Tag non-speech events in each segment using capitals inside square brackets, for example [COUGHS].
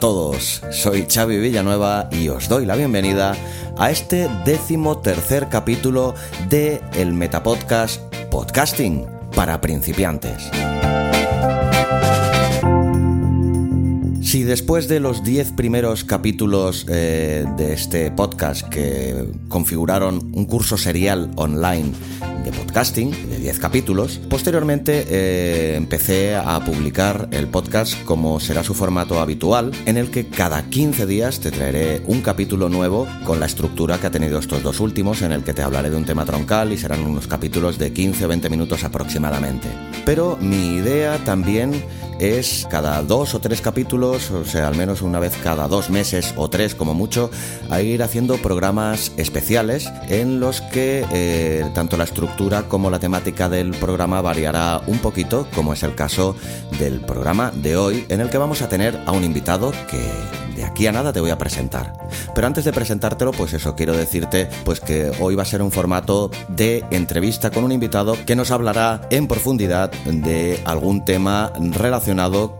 Todos, soy Xavi Villanueva y os doy la bienvenida a este décimo tercer capítulo de el Metapodcast Podcasting para principiantes. Si después de los 10 primeros capítulos eh, de este podcast que configuraron un curso serial online de podcasting de 10 capítulos, posteriormente eh, empecé a publicar el podcast como será su formato habitual, en el que cada 15 días te traeré un capítulo nuevo con la estructura que ha tenido estos dos últimos, en el que te hablaré de un tema troncal y serán unos capítulos de 15 o 20 minutos aproximadamente. Pero mi idea también es cada dos o tres capítulos, o sea, al menos una vez cada dos meses o tres como mucho, a ir haciendo programas especiales en los que eh, tanto la estructura como la temática del programa variará un poquito, como es el caso del programa de hoy, en el que vamos a tener a un invitado que de aquí a nada te voy a presentar. Pero antes de presentártelo, pues eso, quiero decirte pues que hoy va a ser un formato de entrevista con un invitado que nos hablará en profundidad de algún tema relacionado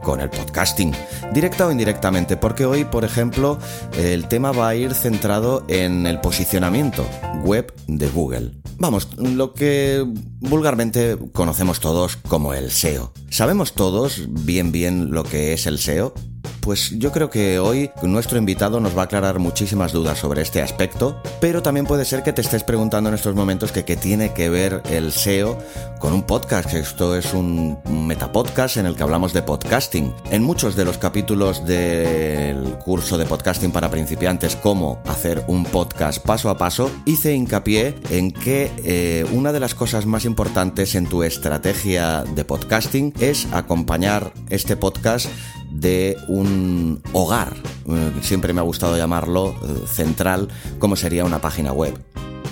con el podcasting, directa o indirectamente, porque hoy, por ejemplo, el tema va a ir centrado en el posicionamiento web de Google. Vamos, lo que vulgarmente conocemos todos como el SEO. ¿Sabemos todos bien bien lo que es el SEO? Pues yo creo que hoy nuestro invitado nos va a aclarar muchísimas dudas sobre este aspecto, pero también puede ser que te estés preguntando en estos momentos qué tiene que ver el SEO con un podcast. Esto es un metapodcast en el que hablamos de podcasting. En muchos de los capítulos del curso de podcasting para principiantes, cómo hacer un podcast paso a paso, hice hincapié en que eh, una de las cosas más importantes en tu estrategia de podcasting es acompañar este podcast de un hogar, eh, siempre me ha gustado llamarlo eh, central, como sería una página web.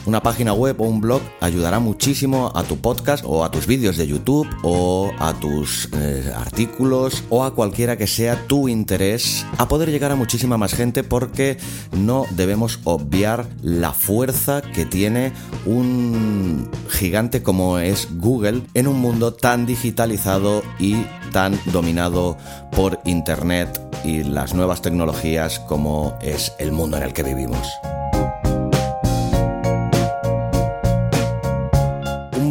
Una página web o un blog ayudará muchísimo a tu podcast o a tus vídeos de YouTube o a tus eh, artículos o a cualquiera que sea tu interés a poder llegar a muchísima más gente porque no debemos obviar la fuerza que tiene un gigante como es Google en un mundo tan digitalizado y tan dominado por Internet y las nuevas tecnologías como es el mundo en el que vivimos.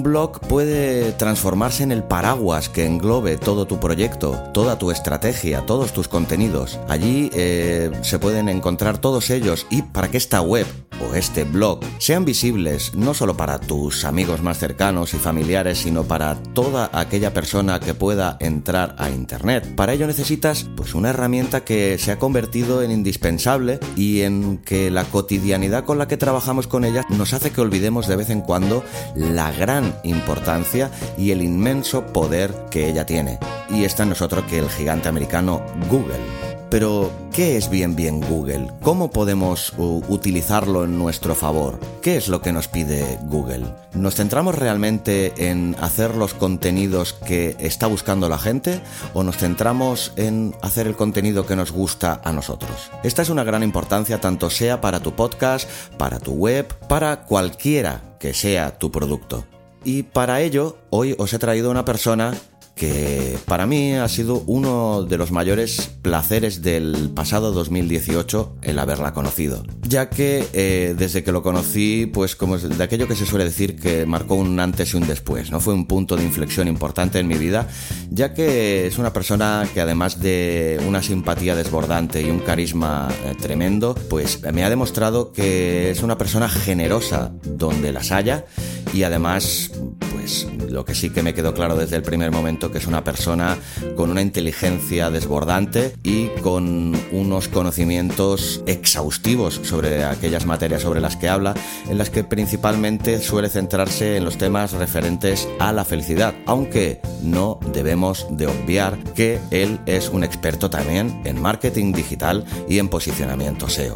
Blog puede transformarse en el paraguas que englobe todo tu proyecto, toda tu estrategia, todos tus contenidos. Allí eh, se pueden encontrar todos ellos y para que esta web o este blog sean visibles no solo para tus amigos más cercanos y familiares, sino para toda aquella persona que pueda entrar a internet. Para ello necesitas pues una herramienta que se ha convertido en indispensable y en que la cotidianidad con la que trabajamos con ella nos hace que olvidemos de vez en cuando la gran importancia y el inmenso poder que ella tiene. Y está nosotros que el gigante americano Google. Pero, ¿qué es bien bien Google? ¿Cómo podemos utilizarlo en nuestro favor? ¿Qué es lo que nos pide Google? ¿Nos centramos realmente en hacer los contenidos que está buscando la gente o nos centramos en hacer el contenido que nos gusta a nosotros? Esta es una gran importancia tanto sea para tu podcast, para tu web, para cualquiera que sea tu producto. Y para ello, hoy os he traído una persona que para mí ha sido uno de los mayores placeres del pasado 2018 el haberla conocido, ya que eh, desde que lo conocí, pues como de aquello que se suele decir que marcó un antes y un después, ¿no? Fue un punto de inflexión importante en mi vida, ya que es una persona que además de una simpatía desbordante y un carisma eh, tremendo, pues me ha demostrado que es una persona generosa donde las haya y además pues lo que sí que me quedó claro desde el primer momento que es una persona con una inteligencia desbordante y con unos conocimientos exhaustivos sobre aquellas materias sobre las que habla, en las que principalmente suele centrarse en los temas referentes a la felicidad, aunque no debemos de obviar que él es un experto también en marketing digital y en posicionamiento SEO.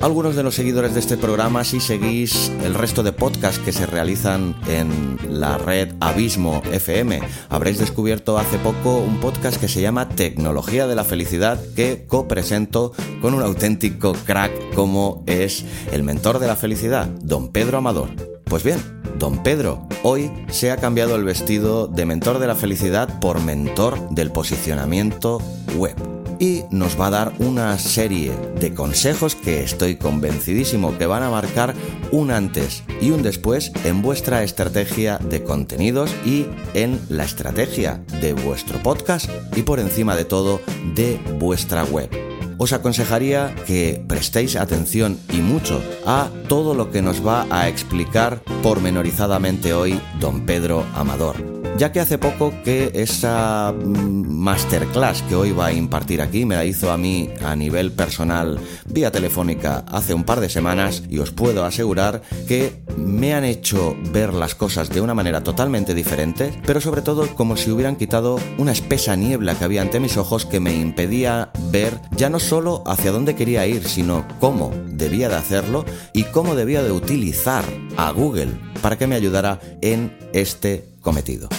Algunos de los seguidores de este programa, si seguís el resto de podcasts que se realizan en la red Abismo FM, habréis descubierto hace poco un podcast que se llama Tecnología de la Felicidad que copresento con un auténtico crack como es el mentor de la felicidad, don Pedro Amador. Pues bien, don Pedro hoy se ha cambiado el vestido de mentor de la felicidad por mentor del posicionamiento web y nos va a dar una serie de consejos que estoy convencidísimo que van a marcar un antes y un después en vuestra estrategia de contenidos y en la estrategia de vuestro podcast y por encima de todo de vuestra web os aconsejaría que prestéis atención y mucho a todo lo que nos va a explicar pormenorizadamente hoy don Pedro Amador ya que hace poco que esa mm, masterclass que hoy va a impartir aquí me la hizo a mí a nivel personal vía telefónica hace un par de semanas y os puedo asegurar que me han hecho ver las cosas de una manera totalmente diferente, pero sobre todo como si hubieran quitado una espesa niebla que había ante mis ojos que me impedía ver ya no solo hacia dónde quería ir, sino cómo debía de hacerlo y cómo debía de utilizar a Google para que me ayudara en este cometido.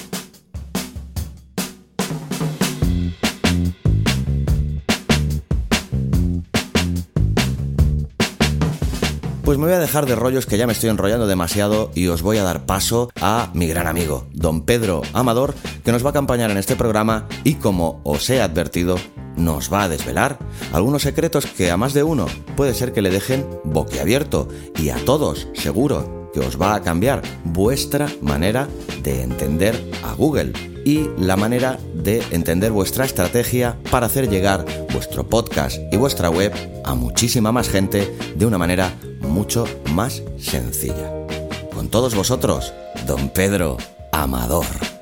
Pues me voy a dejar de rollos que ya me estoy enrollando demasiado y os voy a dar paso a mi gran amigo, don Pedro Amador, que nos va a acompañar en este programa y como os he advertido, nos va a desvelar algunos secretos que a más de uno puede ser que le dejen boquiabierto y a todos, seguro, que os va a cambiar vuestra manera de entender a Google y la manera de entender vuestra estrategia para hacer llegar vuestro podcast y vuestra web a muchísima más gente de una manera mucho más sencilla. Con todos vosotros, don Pedro Amador.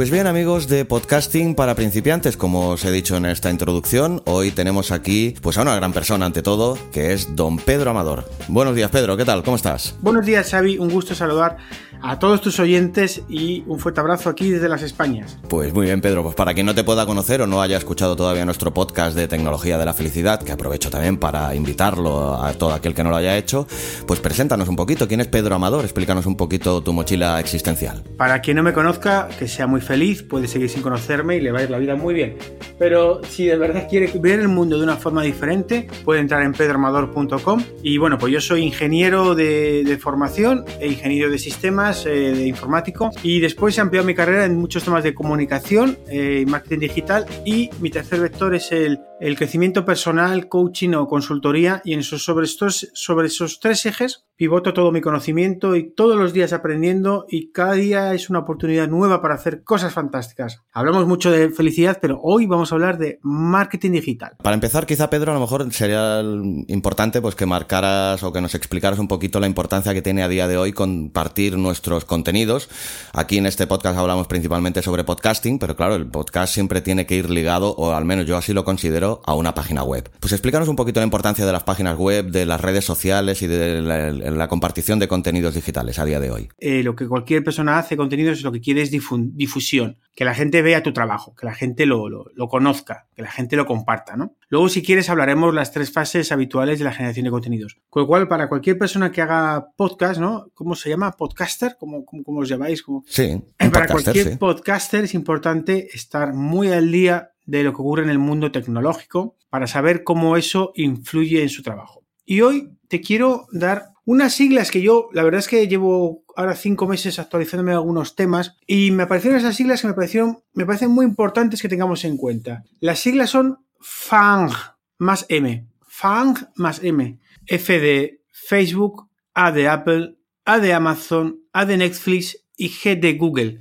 Pues bien amigos de podcasting para principiantes, como os he dicho en esta introducción, hoy tenemos aquí pues a una gran persona ante todo, que es don Pedro Amador. Buenos días Pedro, ¿qué tal? ¿Cómo estás? Buenos días Xavi, un gusto saludar a todos tus oyentes y un fuerte abrazo aquí desde las Españas. Pues muy bien, Pedro. Pues para quien no te pueda conocer o no haya escuchado todavía nuestro podcast de tecnología de la felicidad, que aprovecho también para invitarlo a todo aquel que no lo haya hecho, pues preséntanos un poquito. ¿Quién es Pedro Amador? Explícanos un poquito tu mochila existencial. Para quien no me conozca, que sea muy feliz, puede seguir sin conocerme y le va a ir la vida muy bien. Pero si de verdad quiere ver el mundo de una forma diferente, puede entrar en pedroamador.com. Y bueno, pues yo soy ingeniero de, de formación e ingeniero de sistemas eh, de informático. Y después he ampliado mi carrera en muchos temas de comunicación y eh, marketing digital y mi tercer vector es el, el crecimiento personal, coaching o consultoría y en esos, sobre, estos, sobre esos tres ejes pivoto todo mi conocimiento y todos los días aprendiendo y cada día es una oportunidad nueva para hacer cosas fantásticas. Hablamos mucho de felicidad, pero hoy vamos a hablar de marketing digital. Para empezar, quizá Pedro, a lo mejor sería importante pues que marcaras o que nos explicaras un poquito la importancia que tiene a día de hoy compartir nuestros contenidos. Aquí en este podcast hablamos principalmente sobre podcasting, pero claro, el podcast siempre tiene que ir ligado, o al menos yo así lo considero, a una página web. Pues explícanos un poquito la importancia de las páginas web, de las redes sociales y de la compartición de contenidos digitales a día de hoy? Eh, lo que cualquier persona hace, contenidos, lo que quiere es difusión, que la gente vea tu trabajo, que la gente lo, conozca, que la gente lo comparta, ¿no? Luego, si quieres, hablaremos las tres fases habituales de la generación de contenidos. Con lo cual, para cualquier persona que haga podcast, ¿no? ¿Cómo se llama? ¿Podcaster? ¿Cómo, cómo, os llamáis? Sí. Para cualquier podcaster es importante estar muy al día de lo que ocurre en el mundo tecnológico para saber cómo eso influye en su trabajo. Y hoy te quiero dar unas siglas que yo, la verdad es que llevo ahora cinco meses actualizándome algunos temas y me aparecieron esas siglas que me parecieron, me parecen muy importantes que tengamos en cuenta. Las siglas son FANG más M. FANG más M. F de Facebook, A de Apple, A de Amazon, A de Netflix y G de Google.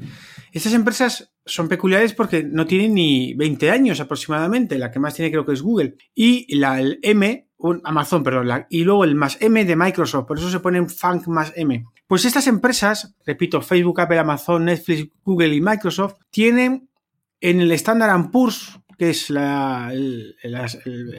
Estas empresas son peculiares porque no tienen ni 20 años aproximadamente. La que más tiene creo que es Google. Y la el M un Amazon, perdón, y luego el más M de Microsoft, por eso se ponen Funk más M. Pues estas empresas, repito, Facebook, Apple, Amazon, Netflix, Google y Microsoft, tienen en el Standard Poor's, que es el,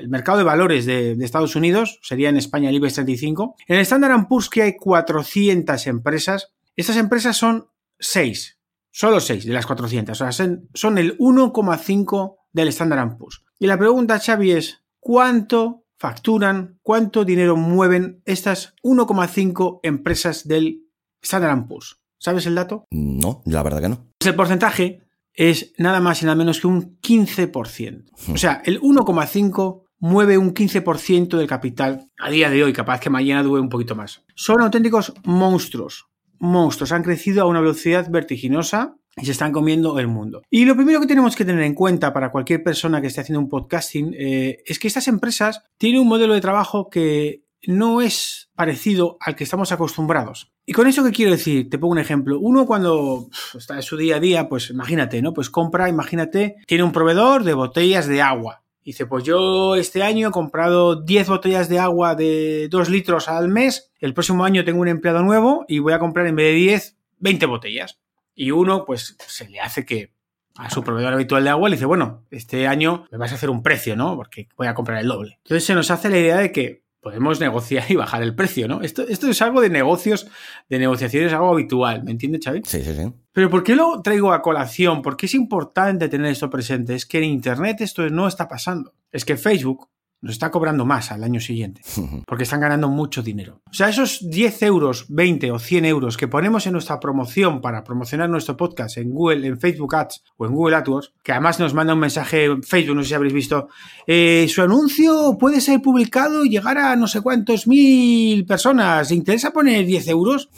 mercado de valores de, Estados Unidos, sería en España el IBEX 35, en el Standard Poor's que hay 400 empresas, estas empresas son 6. Solo 6 de las 400. O sea, son el 1,5 del Standard Poor's. Y la pregunta, Xavi, es ¿cuánto facturan, cuánto dinero mueven estas 1,5 empresas del Standard Poor's? ¿Sabes el dato? No, la verdad que no. El porcentaje es nada más y nada menos que un 15%. O sea, el 1,5 mueve un 15% del capital a día de hoy, capaz que mañana dure un poquito más. Son auténticos monstruos, monstruos, han crecido a una velocidad vertiginosa y se están comiendo el mundo. Y lo primero que tenemos que tener en cuenta para cualquier persona que esté haciendo un podcasting eh, es que estas empresas tienen un modelo de trabajo que no es parecido al que estamos acostumbrados. ¿Y con eso qué quiero decir? Te pongo un ejemplo. Uno cuando está en su día a día, pues imagínate, ¿no? Pues compra, imagínate, tiene un proveedor de botellas de agua. Dice, pues yo este año he comprado 10 botellas de agua de 2 litros al mes, el próximo año tengo un empleado nuevo y voy a comprar en vez de 10, 20 botellas. Y uno, pues se le hace que a su proveedor habitual de agua le dice, bueno, este año me vas a hacer un precio, ¿no? Porque voy a comprar el doble. Entonces se nos hace la idea de que podemos negociar y bajar el precio, ¿no? Esto, esto es algo de negocios, de negociaciones, algo habitual, ¿me entiendes, Xavi? Sí, sí, sí. Pero ¿por qué lo traigo a colación? Porque es importante tener esto presente. Es que en Internet esto no está pasando. Es que Facebook nos está cobrando más al año siguiente, porque están ganando mucho dinero. O sea, esos 10 euros, 20 o 100 euros que ponemos en nuestra promoción para promocionar nuestro podcast en Google, en Facebook Ads o en Google AdWords, que además nos manda un mensaje en Facebook, no sé si habréis visto, eh, su anuncio puede ser publicado y llegar a no sé cuántos mil personas. interesa poner 10 euros?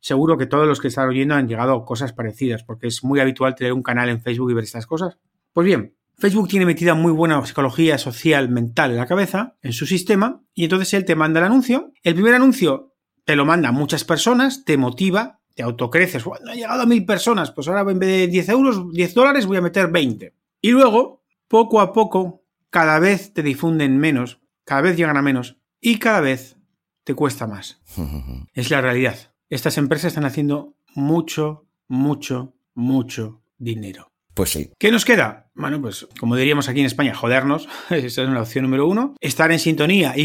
Seguro que todos los que están oyendo han llegado a cosas parecidas, porque es muy habitual tener un canal en Facebook y ver estas cosas. Pues bien, Facebook tiene metida muy buena psicología social mental en la cabeza, en su sistema, y entonces él te manda el anuncio. El primer anuncio te lo manda a muchas personas, te motiva, te autocreces. Bueno, ha llegado a mil personas, pues ahora en vez de 10 euros, 10 dólares voy a meter 20. Y luego, poco a poco, cada vez te difunden menos, cada vez llegan a menos, y cada vez te cuesta más. [LAUGHS] es la realidad. Estas empresas están haciendo mucho, mucho, mucho dinero. Pues sí. ¿Qué nos queda? Bueno, pues como diríamos aquí en España, jodernos. [LAUGHS] Esa es la opción número uno. Estar en sintonía, y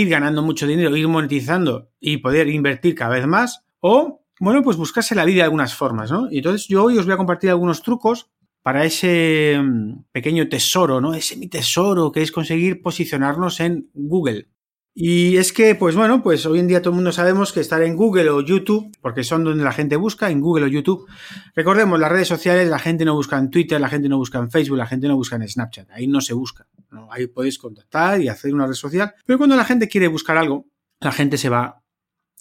ir ganando mucho dinero, ir monetizando y poder invertir cada vez más. O, bueno, pues buscarse la vida de algunas formas, ¿no? Y entonces yo hoy os voy a compartir algunos trucos para ese mm, pequeño tesoro, ¿no? Ese mi tesoro que es conseguir posicionarnos en Google. Y es que, pues bueno, pues hoy en día todo el mundo sabemos que estar en Google o YouTube, porque son donde la gente busca, en Google o YouTube. Recordemos, las redes sociales, la gente no busca en Twitter, la gente no busca en Facebook, la gente no busca en Snapchat. Ahí no se busca. Ahí podéis contactar y hacer una red social. Pero cuando la gente quiere buscar algo, la gente se va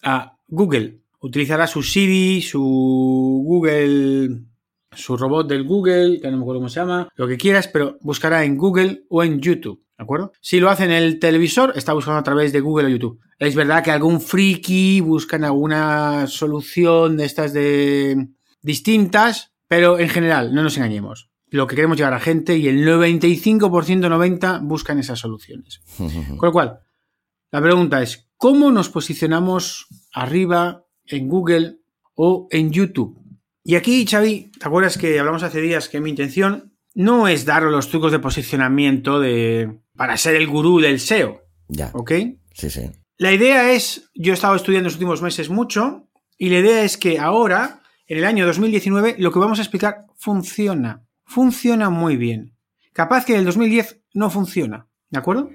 a Google. Utilizará su Siri, su Google, su robot del Google, que no me acuerdo cómo se llama, lo que quieras, pero buscará en Google o en YouTube. ¿De acuerdo? Si lo hace en el televisor, está buscando a través de Google o YouTube. Es verdad que algún friki busca en alguna solución de estas de distintas, pero en general, no nos engañemos. Lo que queremos llegar a gente y el 95%, 90% buscan esas soluciones. [LAUGHS] Con lo cual, la pregunta es, ¿cómo nos posicionamos arriba en Google o en YouTube? Y aquí, Xavi, ¿te acuerdas que hablamos hace días que mi intención no es dar los trucos de posicionamiento de para ser el gurú del SEO. Ya. ¿Ok? Sí, sí. La idea es, yo he estado estudiando en los últimos meses mucho, y la idea es que ahora, en el año 2019, lo que vamos a explicar funciona. Funciona muy bien. Capaz que en el 2010 no funciona. ¿De acuerdo?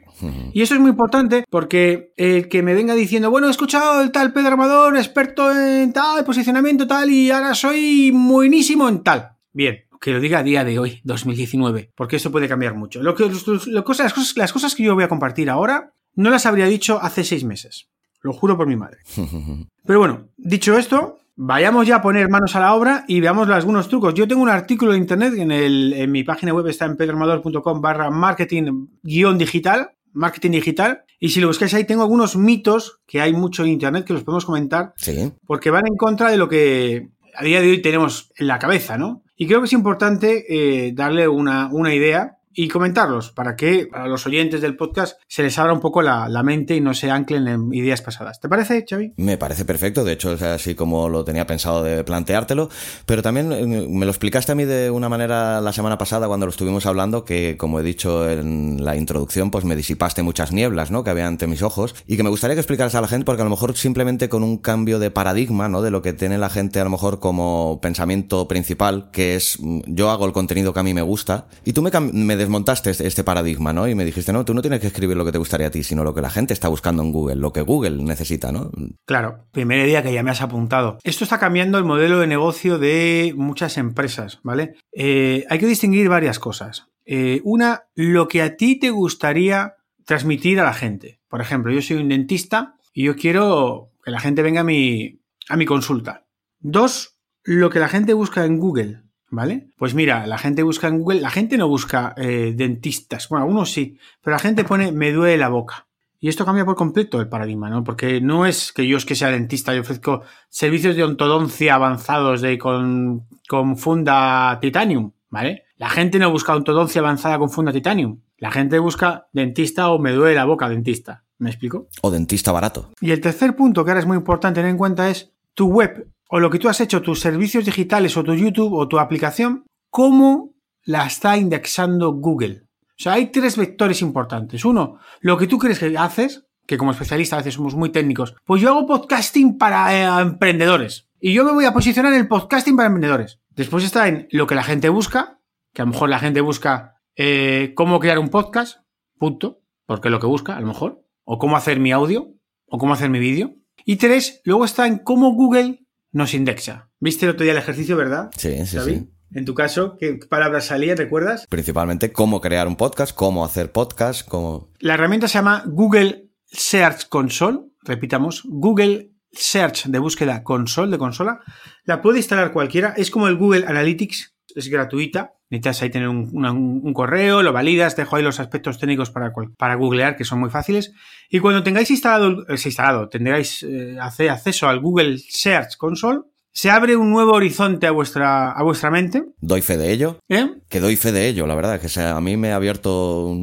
Y eso es muy importante porque el que me venga diciendo, bueno, he escuchado el tal Pedro Armador, experto en tal, posicionamiento tal, y ahora soy buenísimo en tal. Bien, que lo diga a día de hoy, 2019, porque esto puede cambiar mucho. Lo que, las, cosas, las cosas que yo voy a compartir ahora no las habría dicho hace seis meses. Lo juro por mi madre. [LAUGHS] Pero bueno, dicho esto, vayamos ya a poner manos a la obra y veamos algunos trucos. Yo tengo un artículo de internet en, el, en mi página web, está en pedroarmador.com barra marketing guion digital, marketing digital. Y si lo buscáis ahí, tengo algunos mitos que hay mucho en internet que los podemos comentar. Sí. Porque van en contra de lo que a día de hoy tenemos en la cabeza, ¿no? Y creo que es importante eh, darle una, idea y comentarlos para que a los oyentes del podcast se les abra un poco la, mente y no se anclen en ideas pasadas. ¿Te parece, Xavi? Me parece perfecto, de hecho es así como lo tenía pensado de planteártelo, pero también eh, me lo explicaste a mí de una manera la semana pasada cuando lo estuvimos hablando, que como he dicho en la introducción, pues me disipaste muchas nieblas, ¿no? Que había ante mis ojos y que me gustaría que explicaras a la gente porque a lo mejor simplemente con un cambio de paradigma, ¿no? De lo que tiene la gente a lo mejor como pensamiento principal, que es mm, yo hago el contenido que a mí me gusta y tú me, me desmontaste este, este paradigma, ¿no? Y me dijiste, no, tú no tienes que escribir lo que te gustaría a ti, sino lo que la gente está buscando en Google, lo que Google necesita, ¿no? Claro, primer día que ya me has apuntado. Esto está cambiando el modelo de negocio de muchas empresas, ¿vale? Eh, hay que distinguir varias cosas. Eh, una, lo que a ti te gustaría transmitir a la gente. Por ejemplo, yo soy un dentista y yo quiero que la gente venga a mi, a mi consulta. Dos, lo que la gente busca en Google. ¿Vale? Pues mira, la gente busca en Google, la gente no busca eh, dentistas, bueno, algunos sí, pero la gente pone me duele la boca. Y esto cambia por completo el paradigma, ¿no? Porque no es que yo es que sea dentista, yo ofrezco servicios de ontodoncia avanzados de con, con funda titanium, ¿vale? La gente no busca ontodoncia avanzada con funda titanium. La gente busca dentista o me duele la boca dentista. ¿Me explico? O dentista barato. Y el tercer punto que ahora es muy importante tener en cuenta es tu web o lo que tú has hecho, tus servicios digitales o tu YouTube o tu aplicación, cómo la está indexando Google. O sea, hay tres vectores importantes. Uno, lo que tú crees que haces, que como especialista a veces somos muy técnicos. Pues yo hago podcasting para eh, emprendedores. Y yo me voy a posicionar en el podcasting para emprendedores. Después está en lo que la gente busca, que a lo mejor la gente busca eh, cómo crear un podcast, punto, porque es lo que busca, a lo mejor. O cómo hacer mi audio, o cómo hacer mi vídeo. Y tres, luego está en cómo Google nos indexa. ¿Viste el otro día el ejercicio, verdad? Sí, sí, sí. En tu caso, ¿qué palabras salían, recuerdas? Principalmente cómo crear un podcast, cómo hacer podcast, cómo... La herramienta se llama Google Search Console. Repitamos, Google Search de búsqueda console, de consola. La puede instalar cualquiera. Es como el Google Analytics, es gratuita. Necesitas ahí tener un, correo, lo validas, dejo ahí los aspectos técnicos para, para googlear, que son muy fáciles. Y cuando tengáis instalado, es instalado, tendréis eh, acceso al Google Search Console, se abre un nuevo horizonte a vuestra, a vuestra mente. Doy fe de ello. ¿Eh? Que doy fe de ello, la verdad, que a mí me ha abierto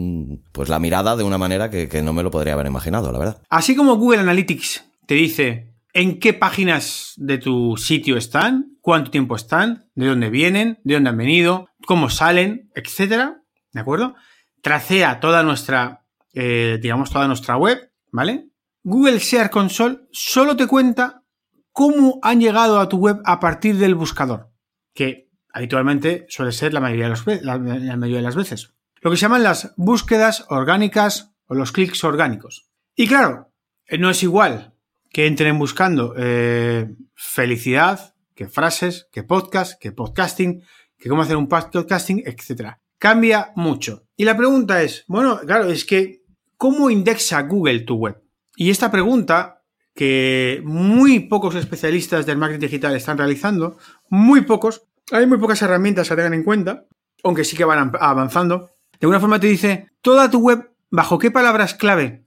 pues la mirada de una manera que, que no me lo podría haber imaginado, la verdad. Así como Google Analytics te dice en qué páginas de tu sitio están, cuánto tiempo están, de dónde vienen, de dónde han venido, cómo salen, etcétera, ¿de acuerdo? Tracea toda nuestra, eh, digamos, toda nuestra web, ¿vale? Google Share Console solo te cuenta cómo han llegado a tu web a partir del buscador, que habitualmente suele ser la mayoría de, mayoría de las veces. Lo que se llaman las búsquedas orgánicas o los clics orgánicos. Y claro, eh, no es igual que entren buscando eh, felicidad, que frases, que podcast, que podcasting, que cómo hacer un podcasting, etc. Cambia mucho. Y la pregunta es, bueno, claro, es que, ¿cómo indexa Google tu web? Y esta pregunta, que muy pocos especialistas del marketing digital están realizando, muy pocos, hay muy pocas herramientas a tener en cuenta, aunque sí que van avanzando. De alguna forma te dice, toda tu web, ¿bajo qué palabras clave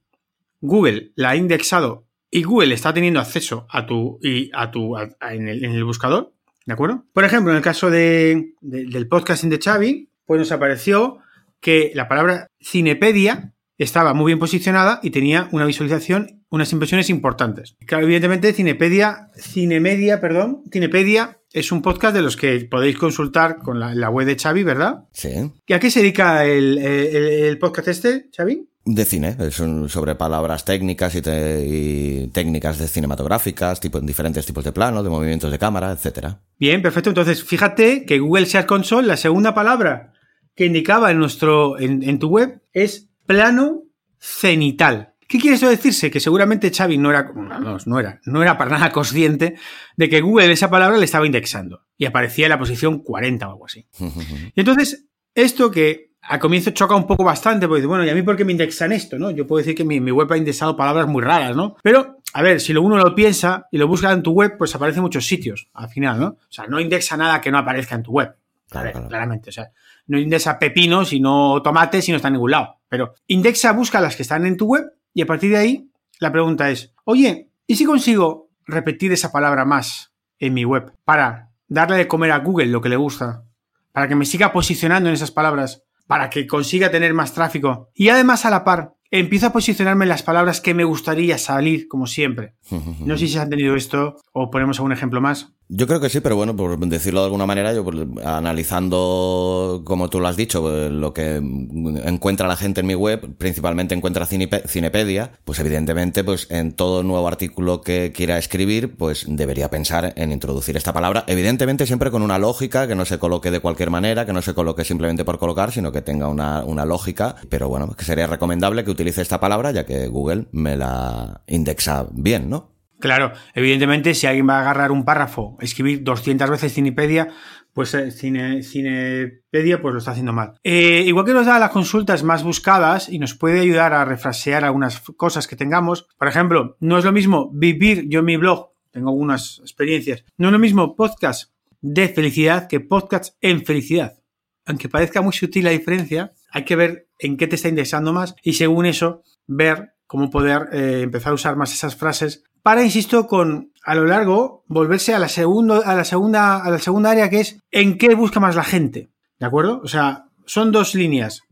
Google la ha indexado y Google está teniendo acceso a tu, y a tu, en, el, buscador? ¿De acuerdo? Por ejemplo, en el caso de, del podcasting de Xavi, pues nos apareció que la palabra Cinepedia estaba muy bien posicionada y tenía una visualización, unas impresiones importantes. Claro, evidentemente, Cinepedia, Cinemedia, perdón, Cinepedia es un podcast de los que podéis consultar con la, web de Xavi, ¿verdad? Sí. ¿Y a qué se dedica el, el podcast este, Xavi? De cine, son sobre palabras técnicas y, técnicas de cinematográficas, tipo, diferentes tipos de plano, de movimientos de cámara, etcétera. Bien, perfecto. Entonces, fíjate que Google Search Console, la segunda palabra que indicaba en nuestro, en, tu web, es plano cenital. ¿Qué quiere eso decirse? Que seguramente Xavi no era, no, no, era, no era para nada consciente de que Google esa palabra le estaba indexando y aparecía en la posición 40 o algo así. [LAUGHS] y entonces, esto que al comienzo choca un poco bastante, porque bueno, ¿y a mí por qué me indexan esto? ¿no? Yo puedo decir que mi, web ha indexado palabras muy raras, ¿no? Pero, a ver, si uno lo piensa y lo busca en tu web, pues aparece en muchos sitios, al final, ¿no? O sea, no indexa nada que no aparezca en tu web. Claro, Claramente, o sea, no indexa pepinos y no tomates y no está en ningún lado. Pero indexa, busca las que están en tu web y a partir de ahí la pregunta es, oye, ¿y si consigo repetir esa palabra más en mi web para darle de comer a Google lo que le gusta? Para que me siga posicionando en esas palabras para que consiga tener más tráfico. Y además a la par, empiezo a posicionarme en las palabras que me gustaría salir, como siempre. [LAUGHS] No sé si se ha entendido esto o ponemos algún ejemplo más. Yo creo que sí, pero bueno, por decirlo de alguna manera, yo analizando, como tú lo has dicho, pues, lo que encuentra la gente en mi web, principalmente encuentra Cinepedia, pues evidentemente, pues en todo nuevo artículo que quiera escribir, pues debería pensar en introducir esta palabra, evidentemente siempre con una lógica, que no se coloque de cualquier manera, que no se coloque simplemente por colocar, sino que tenga una, una lógica, pero bueno, que sería recomendable que utilice esta palabra, ya que Google me la indexa bien, ¿no? Claro, evidentemente, si alguien va a agarrar un párrafo, escribir 200 veces Cinepedia, pues eh, cine, Cinepedia pues lo está haciendo mal. Eh, igual que nos da las consultas más buscadas y nos puede ayudar a refrasear algunas cosas que tengamos. Por ejemplo, no es lo mismo vivir yo en mi blog, tengo algunas experiencias, no es lo mismo podcast de felicidad que podcast en felicidad. Aunque parezca muy sutil la diferencia, hay que ver en qué te está indexando más y según eso ver cómo poder eh, empezar a usar más esas frases para, insisto, con a lo largo volverse a la, segundo, a la, segunda, a la segunda área que es en qué busca más la gente. ¿De acuerdo? O sea, son dos líneas,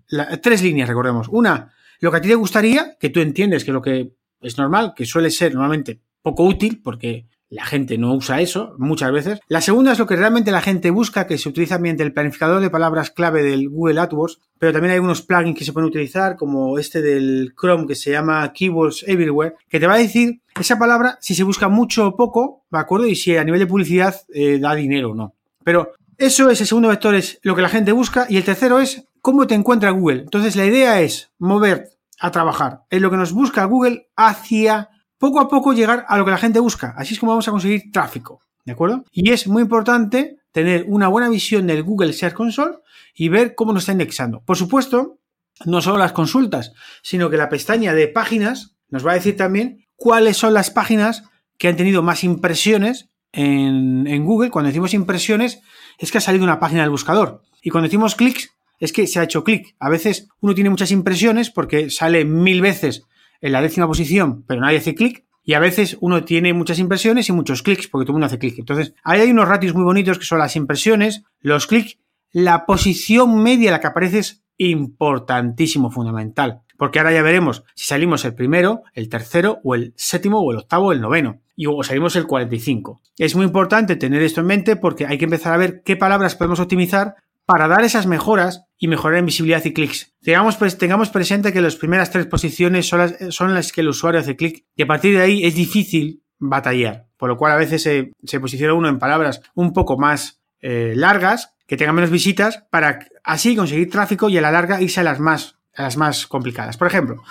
tres líneas, recordemos. Una, lo que a ti te gustaría, que tú entiendes que lo que es normal, que suele ser normalmente poco útil, porque la gente no usa eso muchas veces. La segunda es lo que realmente la gente busca, que se utiliza mediante el planificador de palabras clave del Google AdWords, pero también hay unos plugins que se pueden utilizar, como este del Chrome que se llama Keywords Everywhere, que te va a decir esa palabra si se busca mucho o poco, ¿de acuerdo? Y si a nivel de publicidad eh, da dinero o no. Pero eso es el segundo vector, es lo que la gente busca, y el tercero es cómo te encuentra Google. Entonces la idea es mover a trabajar en lo que nos busca Google hacia poco a poco llegar a lo que la gente busca. Así es como vamos a conseguir tráfico. ¿De acuerdo? Y es muy importante tener una buena visión del Google Search Console y ver cómo nos está indexando. Por supuesto, no solo las consultas, sino que la pestaña de páginas nos va a decir también cuáles son las páginas que han tenido más impresiones en, en Google. Cuando decimos impresiones, es que ha salido una página del buscador. Y cuando decimos clics, es que se ha hecho clic. A veces uno tiene muchas impresiones porque sale mil veces en la décima posición, pero nadie hace clic. Y a veces uno tiene muchas impresiones y muchos clics, porque todo el mundo hace clic. Entonces, ahí hay unos ratios muy bonitos que son las impresiones, los clics, la posición media, la que aparece es importantísimo, fundamental. Porque ahora ya veremos si salimos el primero, el tercero, o el séptimo, o el octavo, o el noveno. Y o salimos el 45. Es muy importante tener esto en mente porque hay que empezar a ver qué palabras podemos optimizar para dar esas mejoras y mejorar en visibilidad y clics. Tengamos, tengamos presente que las primeras tres posiciones son las, que el usuario hace clic y a partir de ahí es difícil batallar, por lo cual a veces se, posiciona uno en palabras un poco más eh, largas, que tengan menos visitas, para así conseguir tráfico y a la larga irse a las más, las más complicadas. Por ejemplo,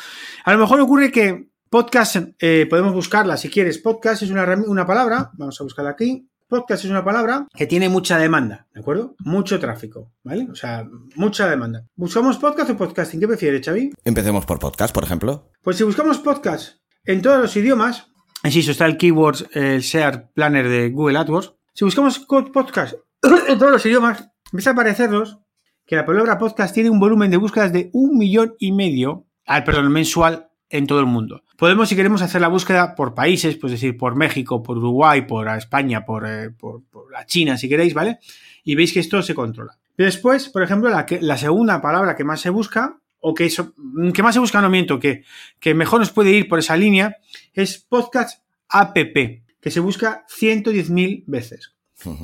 a lo mejor ocurre que podcast, eh, podemos buscarla si quieres, podcast es una, una palabra, vamos a buscarla aquí, Podcast es una palabra que tiene mucha demanda, ¿de acuerdo? Mucho tráfico, ¿vale? O sea, mucha demanda. ¿Buscamos podcast o podcasting? ¿Qué prefieres, Xavi? Empecemos por podcast, por ejemplo. Pues si buscamos podcast en todos los idiomas, insisto, está el Keywords, el Share Planner de Google AdWords. Si buscamos podcast [COUGHS] en todos los idiomas, empieza a aparecernos que la palabra podcast tiene un volumen de búsquedas de un millón y medio, al perdón, mensual en todo el mundo. Podemos, si queremos, hacer la búsqueda por países, pues decir, por México, por Uruguay, por España, eh, por, por, la China, si queréis, ¿vale? Y veis que esto se controla. Después, por ejemplo, la, que, la segunda palabra que más se busca, o que, eso, que más se busca, no miento, que, que mejor nos puede ir por esa línea, es podcast app, que se busca 110.000 veces.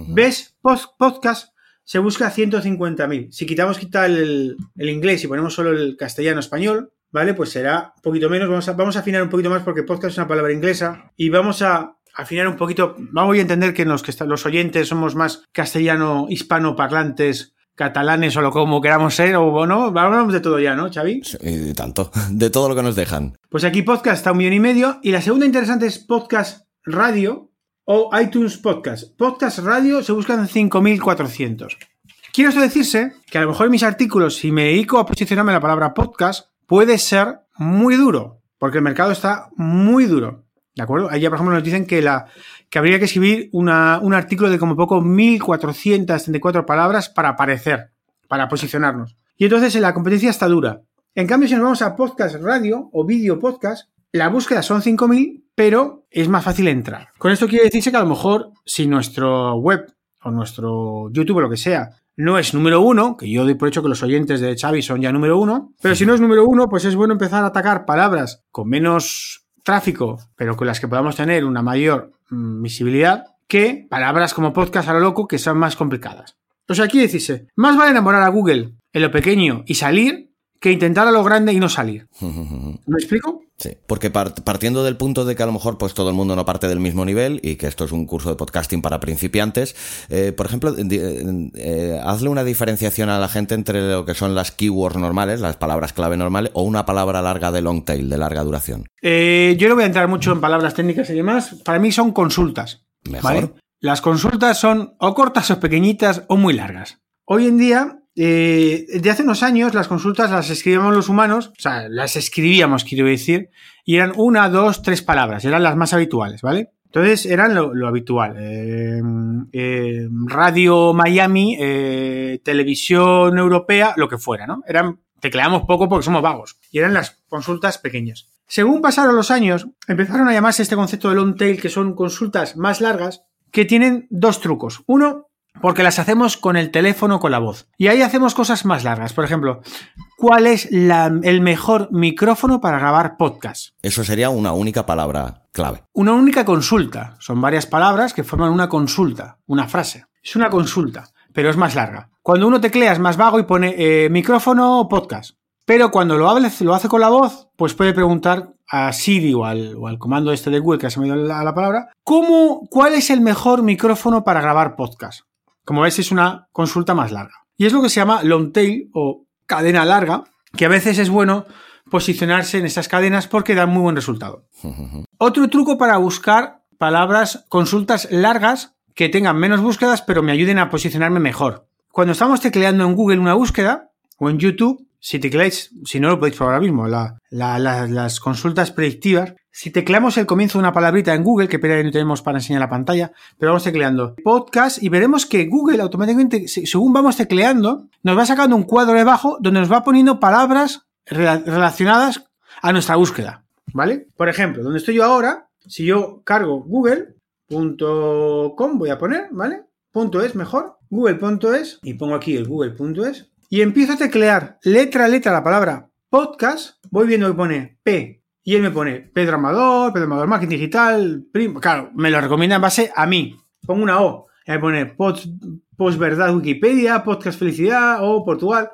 ¿Ves? podcast se busca 150.000. Si quitamos quitar el, el, inglés y ponemos solo el castellano-español, ¿vale? Pues será un poquito menos, vamos a, vamos a afinar un poquito más porque podcast es una palabra inglesa y vamos a afinar un poquito, vamos a entender que los, que los oyentes somos más castellano, hispano parlantes, catalanes o lo como queramos ser, o no, hablamos de todo ya, ¿no, Xavi? Sí, tanto, [LAUGHS] de todo lo que nos dejan. Pues aquí podcast está un millón y medio, y la segunda interesante es podcast radio o iTunes podcast. Podcast radio se buscan 5.400. Quiero esto decirse que a lo mejor en mis artículos, si me dedico a posicionarme la palabra podcast, puede ser muy duro, porque el mercado está muy duro. ¿De acuerdo? Ya, por ejemplo, nos dicen que, la, que habría que escribir una, un artículo de como poco 1434 palabras para aparecer, para posicionarnos. Y entonces la competencia está dura. En cambio, si nos vamos a podcast radio o vídeo podcast, la búsqueda son 5000, pero es más fácil entrar. Con esto quiere decirse que a lo mejor si nuestro web o nuestro YouTube o lo que sea no es número uno, que yo doy por hecho que los oyentes de Xavi son ya número uno, pero si no es número uno, pues es bueno empezar a atacar palabras con menos tráfico, pero con las que podamos tener una mayor mm, visibilidad, que palabras como podcast a lo loco que son más complicadas. Pues aquí decirse, más vale enamorar a Google en lo pequeño y salir que intentar a lo grande y no salir. [LAUGHS] ¿Me explico? Sí, porque partiendo del punto de que a lo mejor pues todo el mundo no parte del mismo nivel y que esto es un curso de podcasting para principiantes, eh, por ejemplo, eh, hazle una diferenciación a la gente entre lo que son las keywords normales, las palabras clave normales, o una palabra larga de long tail, de larga duración. Eh, yo no voy a entrar mucho en palabras técnicas y demás. Para mí son consultas. Mejor. Las consultas son o cortas o pequeñitas o muy largas. Hoy en día eh, de hace unos años las consultas las escribíamos los humanos, o sea, las escribíamos, quiero decir, y eran una, dos, tres palabras, eran las más habituales, ¿vale? Entonces eran lo, habitual. Eh, eh, radio Miami, televisión europea, lo que fuera, ¿no? Eran, tecleamos poco porque somos vagos. Y eran las consultas pequeñas. Según pasaron los años, empezaron a llamarse este concepto de long tail, que son consultas más largas, que tienen dos trucos. Uno, porque las hacemos con el teléfono con la voz. Y ahí hacemos cosas más largas. Por ejemplo, ¿cuál es el mejor micrófono para grabar podcast? Eso sería una única palabra clave. Una única consulta. Son varias palabras que forman una consulta, una frase. Es una consulta, pero es más larga. Cuando uno teclea es más vago y pone eh, micrófono podcast. Pero cuando lo, lo hace con la voz, pues puede preguntar a Siri o al, comando este de Google que se me dio la, la palabra, ¿cómo, ¿cuál es el mejor micrófono para grabar podcast? Como ves, es una consulta más larga. Y es lo que se llama long tail o cadena larga, que a veces es bueno posicionarse en esas cadenas porque dan muy buen resultado. [LAUGHS] Otro truco para buscar palabras, consultas largas que tengan menos búsquedas pero me ayuden a posicionarme mejor. Cuando estamos tecleando en Google una búsqueda o en YouTube, si tecleáis, si no lo podéis probar ahora mismo, las consultas predictivas, si tecleamos el comienzo de una palabrita en Google, que no tenemos para enseñar la pantalla, pero vamos tecleando podcast y veremos que Google automáticamente, según vamos tecleando, nos va sacando un cuadro debajo donde nos va poniendo palabras relacionadas a nuestra búsqueda, ¿vale? Por ejemplo, donde estoy yo ahora, si yo cargo google.com, voy a poner, ¿vale? Punto es mejor, google.es, y pongo aquí el google.es, y empiezo a teclear letra a letra la palabra podcast, voy viendo que pone P y él me pone Pedro Amador, Pedro Amador Marketing Digital, primo. Claro, me lo recomienda en base a mí. Pongo una O. Y pone post, Wikipedia, Podcast Felicidad o Portugal.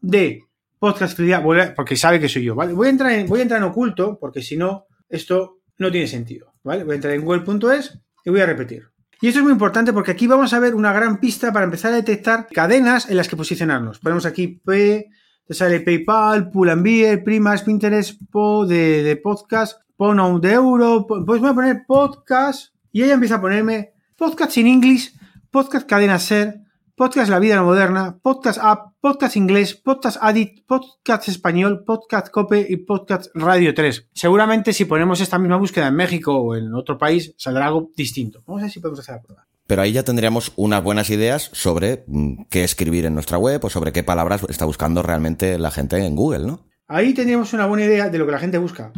De Podcast Felicidad, porque sabe que soy yo, ¿vale? Voy a entrar en, voy a entrar en oculto, porque si no, esto no tiene sentido, ¿vale? Voy a entrar en google.es y voy a repetir. Y esto es muy importante porque aquí vamos a ver una gran pista para empezar a detectar cadenas en las que posicionarnos. Ponemos aquí P, te sale PayPal, Pull and Beer, Primas, Pinterest, Po de, podcast, Pono de euro, pues voy a poner podcast y ella empieza a ponerme podcast in English, podcast cadena ser, podcast La Vida Moderna, podcast App, podcast inglés, podcast Adit, podcast español, podcast Cope y podcast Radio 3. Seguramente si ponemos esta misma búsqueda en México o en otro país saldrá algo distinto. Vamos a ver si podemos hacer la prueba. Pero ahí ya tendríamos unas buenas ideas sobre mm, qué escribir en nuestra web o sobre qué palabras está buscando realmente la gente en Google, ¿no? Ahí tendríamos una buena idea de lo que la gente busca.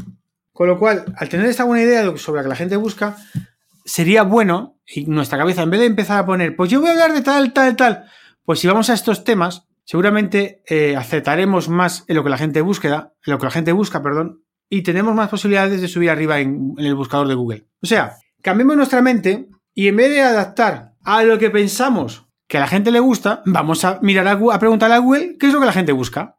Con lo cual, al tener esta buena idea sobre lo que la gente busca, sería bueno, y nuestra cabeza, en vez de empezar a poner, pues yo voy a hablar de tal, tal, tal, pues si vamos a estos temas, seguramente eh, aceptaremos más en lo que la gente busca, en lo que la gente busca, perdón, y tenemos más posibilidades de subir arriba en, el buscador de Google. O sea, cambiemos nuestra mente y en vez de adaptar a lo que pensamos que a la gente le gusta, vamos a mirar a, a preguntarle a Google qué es lo que la gente busca.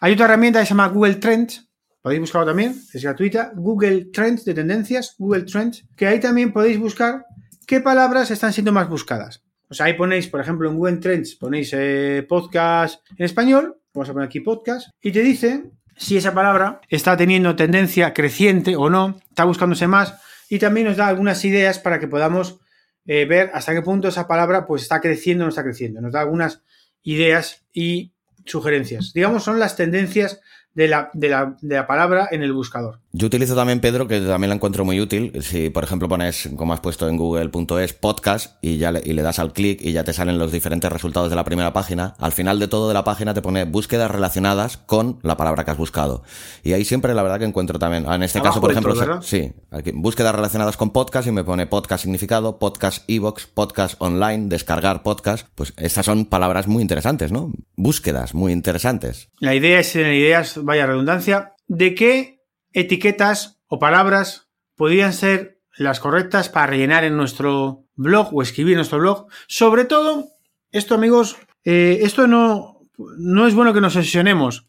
Hay otra herramienta que se llama Google Trends, podéis buscarlo también, es gratuita, Google Trends de tendencias, Google Trends, que ahí también podéis buscar qué palabras están siendo más buscadas. O sea, ahí ponéis, por ejemplo, en Google Trends, ponéis eh, podcast en español, vamos a poner aquí podcast, y te dice si esa palabra está teniendo tendencia creciente o no, está buscándose más, y también nos da algunas ideas para que podamos eh, ver hasta qué punto esa palabra pues está creciendo o no está creciendo. Nos da algunas ideas y sugerencias. Digamos, son las tendencias de la, de, la, de la, palabra en el buscador. Yo utilizo también, Pedro, que también la encuentro muy útil. Si, por ejemplo, pones, como has puesto en google.es, podcast y ya le, y le das al clic y ya te salen los diferentes resultados de la primera página, al final de todo de la página te pone búsquedas relacionadas con la palabra que has buscado. Y ahí siempre la verdad que encuentro también, en este caso, por ejemplo, todo, sí, aquí, búsquedas relacionadas con podcast y me pone podcast significado, podcast ebox, podcast online, descargar podcast. Pues estas son palabras muy interesantes, ¿no? Búsquedas muy interesantes. La idea es, en ideas, vaya redundancia, de qué etiquetas o palabras podrían ser las correctas para rellenar en nuestro blog o escribir en nuestro blog. Sobre todo, esto amigos, eh, esto no, no es bueno que nos obsesionemos,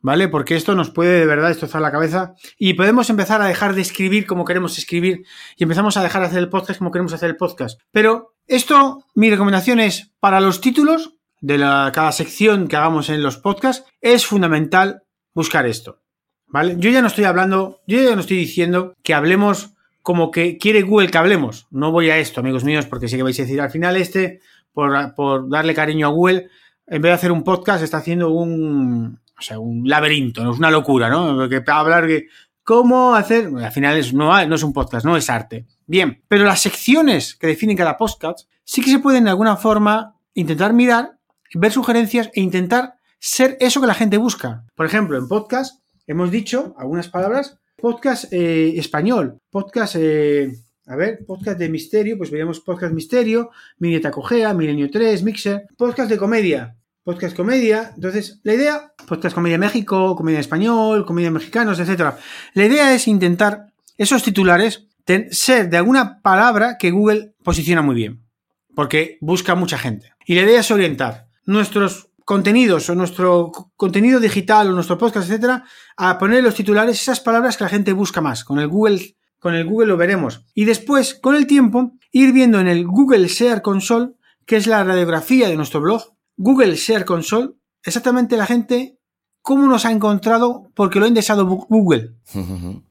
¿vale? Porque esto nos puede de verdad destrozar la cabeza y podemos empezar a dejar de escribir como queremos escribir y empezamos a dejar de hacer el podcast como queremos hacer el podcast. Pero esto, mi recomendación es para los títulos de la, cada sección que hagamos en los podcasts, es fundamental buscar esto. ¿Vale? Yo ya no estoy hablando, yo ya no estoy diciendo que hablemos como que quiere Google que hablemos. No voy a esto, amigos míos, porque sé que vais a decir al final este, por, darle cariño a Google, en vez de hacer un podcast, está haciendo un, o sea, un laberinto, no es una locura, ¿no? Porque hablar de cómo hacer, al final es, no, no es un podcast, no es arte. Bien, pero las secciones que definen cada podcast sí que se pueden de alguna forma intentar mirar, ver sugerencias e intentar ser eso que la gente busca. Por ejemplo, en podcast hemos dicho algunas palabras, podcast eh, español, podcast, eh, a ver, podcast de misterio, pues veríamos podcast misterio, Mini Cogea, Milenio 3, Mixer, podcast de comedia, podcast comedia. Entonces, la idea, podcast comedia México, comedia español, comedia mexicanos, etcétera. La idea es intentar esos titulares ser de alguna palabra que Google posiciona muy bien, porque busca mucha gente. Y la idea es orientar nuestros contenidos o nuestro contenido digital o nuestro podcast, etcétera, a poner los titulares esas palabras que la gente busca más. Con el Google, con el Google lo veremos. Y después, con el tiempo, ir viendo en el Google Share Console, que es la radiografía de nuestro blog, Google Share Console, exactamente la gente cómo nos ha encontrado porque lo ha indexado Google.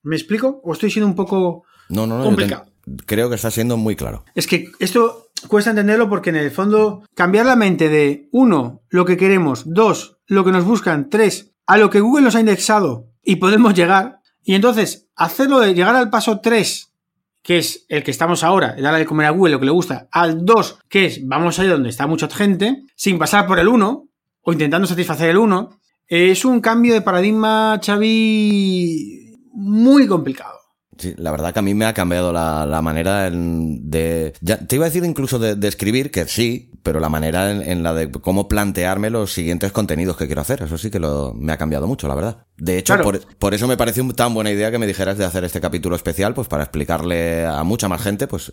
¿Me explico? ¿O estoy siendo un poco no, no, no, complicado? Creo que está siendo muy claro. Es que esto cuesta entenderlo porque en el fondo cambiar la mente de uno, lo que queremos, dos, lo que nos buscan, tres, a lo que Google nos ha indexado y podemos llegar, y entonces hacerlo de llegar al paso tres, que es el que estamos ahora, darle de comer a Google lo que le gusta, al dos, que es vamos a donde está mucha gente, sin pasar por el uno, o intentando satisfacer el uno, es un cambio de paradigma, Xavi, muy complicado. Sí, la verdad que a mí me ha cambiado la, la manera de... Ya, te iba a decir incluso de, de, escribir, que sí, pero la manera en, en, la de cómo plantearme los siguientes contenidos que quiero hacer. Eso sí que lo, me ha cambiado mucho, la verdad. De hecho, claro. por, por, eso me pareció tan buena idea que me dijeras de hacer este capítulo especial, pues para explicarle a mucha más gente, pues,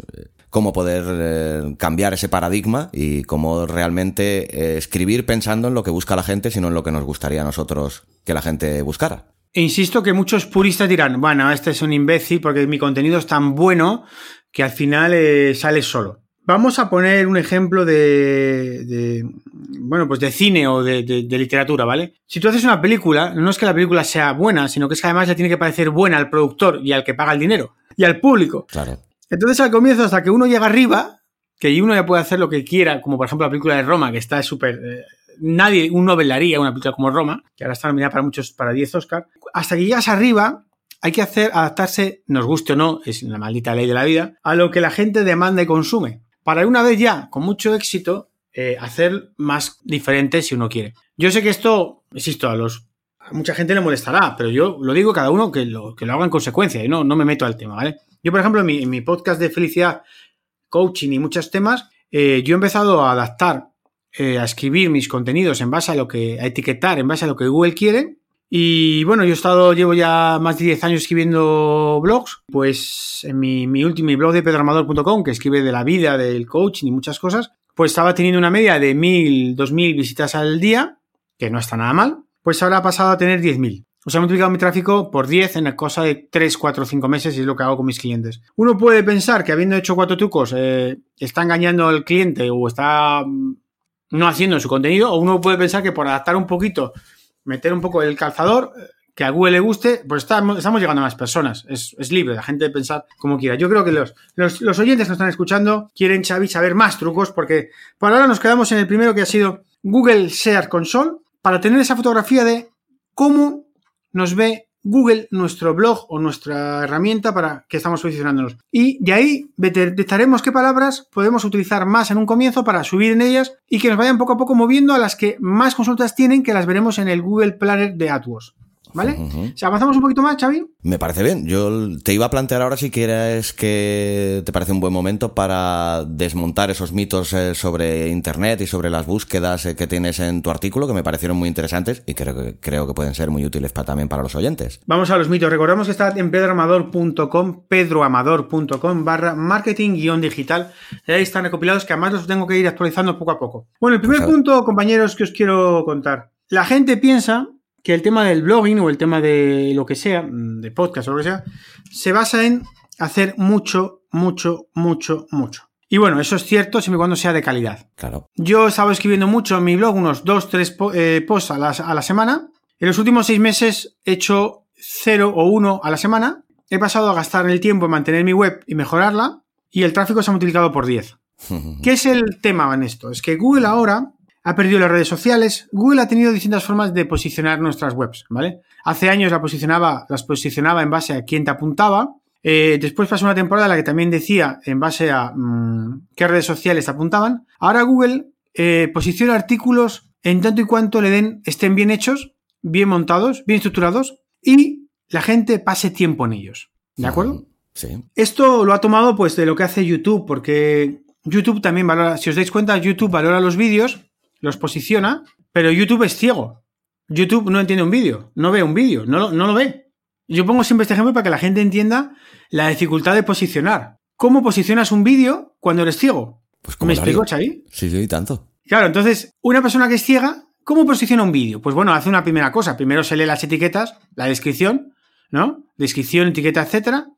cómo poder eh, cambiar ese paradigma y cómo realmente eh, escribir pensando en lo que busca la gente, sino en lo que nos gustaría a nosotros que la gente buscara. Insisto que muchos puristas dirán, bueno, este es un imbécil porque mi contenido es tan bueno que al final eh, sale solo. Vamos a poner un ejemplo de, de bueno, pues de cine o de, de, de, literatura, ¿vale? Si tú haces una película, no es que la película sea buena, sino que es que además le tiene que parecer buena al productor y al que paga el dinero y al público. Claro. Entonces al comienzo, hasta que uno llega arriba, que uno ya puede hacer lo que quiera, como por ejemplo la película de Roma, que está súper... Eh, nadie, un novelaría una película como Roma, que ahora está nominada para muchos, para 10 Oscar. Hasta que llegas arriba, hay que hacer, adaptarse, nos guste o no, es la maldita ley de la vida, a lo que la gente demanda y consume. Para una vez ya, con mucho éxito, eh, hacer más diferente si uno quiere. Yo sé que esto, insisto, a los mucha gente le molestará, pero yo lo digo cada uno que lo, que lo haga en consecuencia y no, no me meto al tema, ¿vale? Yo, por ejemplo, en mi, en mi podcast de felicidad, coaching y muchos temas, eh, yo he empezado a adaptar eh, a escribir mis contenidos en base a lo que, a etiquetar en base a lo que Google quiere. Y bueno, yo he estado, llevo ya más de 10 años escribiendo blogs, pues en mi, mi último blog de pedroamador.com, que escribe de la vida, del coaching y muchas cosas, pues estaba teniendo una media de 1000, 2000 visitas al día, que no está nada mal, pues ahora ha pasado a tener 10.000. O sea, he multiplicado mi tráfico por 10 en la cosa de 3, 4, 5 meses y es lo que hago con mis clientes. Uno puede pensar que habiendo hecho cuatro trucos eh, está engañando al cliente o está no haciendo su contenido, o uno puede pensar que por adaptar un poquito, meter un poco el calzador, que a Google le guste, pues estamos, llegando a más personas. Es, libre, la gente de pensar como quiera. Yo creo que los, los, los, oyentes que nos están escuchando quieren, Xavi, saber más trucos, porque por ahora nos quedamos en el primero que ha sido Google Share Console, para tener esa fotografía de cómo nos ve Google nuestro blog o nuestra herramienta para que estamos posicionándonos. Y de ahí detectaremos qué palabras podemos utilizar más en un comienzo para subir en ellas y que nos vayan poco a poco moviendo a las que más consultas tienen, que las veremos en el Google Planner de AdWords. ¿Vale? ¿Avanzamos un poquito más, Xavi? Me parece bien. Yo te iba a plantear ahora si quieres que te parece un buen momento para desmontar esos mitos eh, sobre Internet y sobre las búsquedas eh, que tienes en tu artículo, que me parecieron muy interesantes y creo que, creo que pueden ser muy útiles para, también para los oyentes. Vamos a los mitos. Recordamos que está en pedroamador.com, pedroamador.com barra marketing-digital. Ahí están recopilados que además los tengo que ir actualizando poco a poco. Bueno, el primer pues punto, compañeros, que os quiero contar. La gente piensa que el tema del blogging o el tema de lo que sea, de podcast o lo que sea, se basa en hacer mucho, mucho, mucho, mucho. Y bueno, eso es cierto siempre y cuando sea de calidad. Claro. Yo he estado escribiendo mucho en mi blog, unos dos, tres eh, posts a la, a la semana. En los últimos seis meses he hecho cero o uno a la semana. He pasado a gastar el tiempo en mantener mi web y mejorarla. Y el tráfico se ha multiplicado por 10. [LAUGHS] ¿Qué es el tema en esto? Es que Google ahora ha perdido las redes sociales. Google ha tenido distintas formas de posicionar nuestras webs, ¿vale? Hace años la posicionaba, las posicionaba en base a quién te apuntaba. Eh, después pasó una temporada en la que también decía en base a mm, qué redes sociales te apuntaban. Ahora Google eh, posiciona artículos en tanto y cuanto le den, estén bien hechos, bien montados, bien estructurados y la gente pase tiempo en ellos. ¿De acuerdo? Sí. Esto lo ha tomado pues de lo que hace YouTube, porque YouTube también valora, si os dais cuenta, YouTube valora los vídeos los posiciona, pero YouTube es ciego. YouTube no entiende un vídeo, no ve un vídeo, no, no lo ve. Yo pongo siempre este ejemplo para que la gente entienda la dificultad de posicionar. ¿Cómo posicionas un vídeo cuando eres ciego? Pues ¿Me explico, Xavi? Sí, sí, tanto. Claro, entonces, una persona que es ciega, ¿cómo posiciona un vídeo? Pues bueno, hace una primera cosa. Primero se lee las etiquetas, la descripción, ¿no? Descripción, etiqueta, etcétera.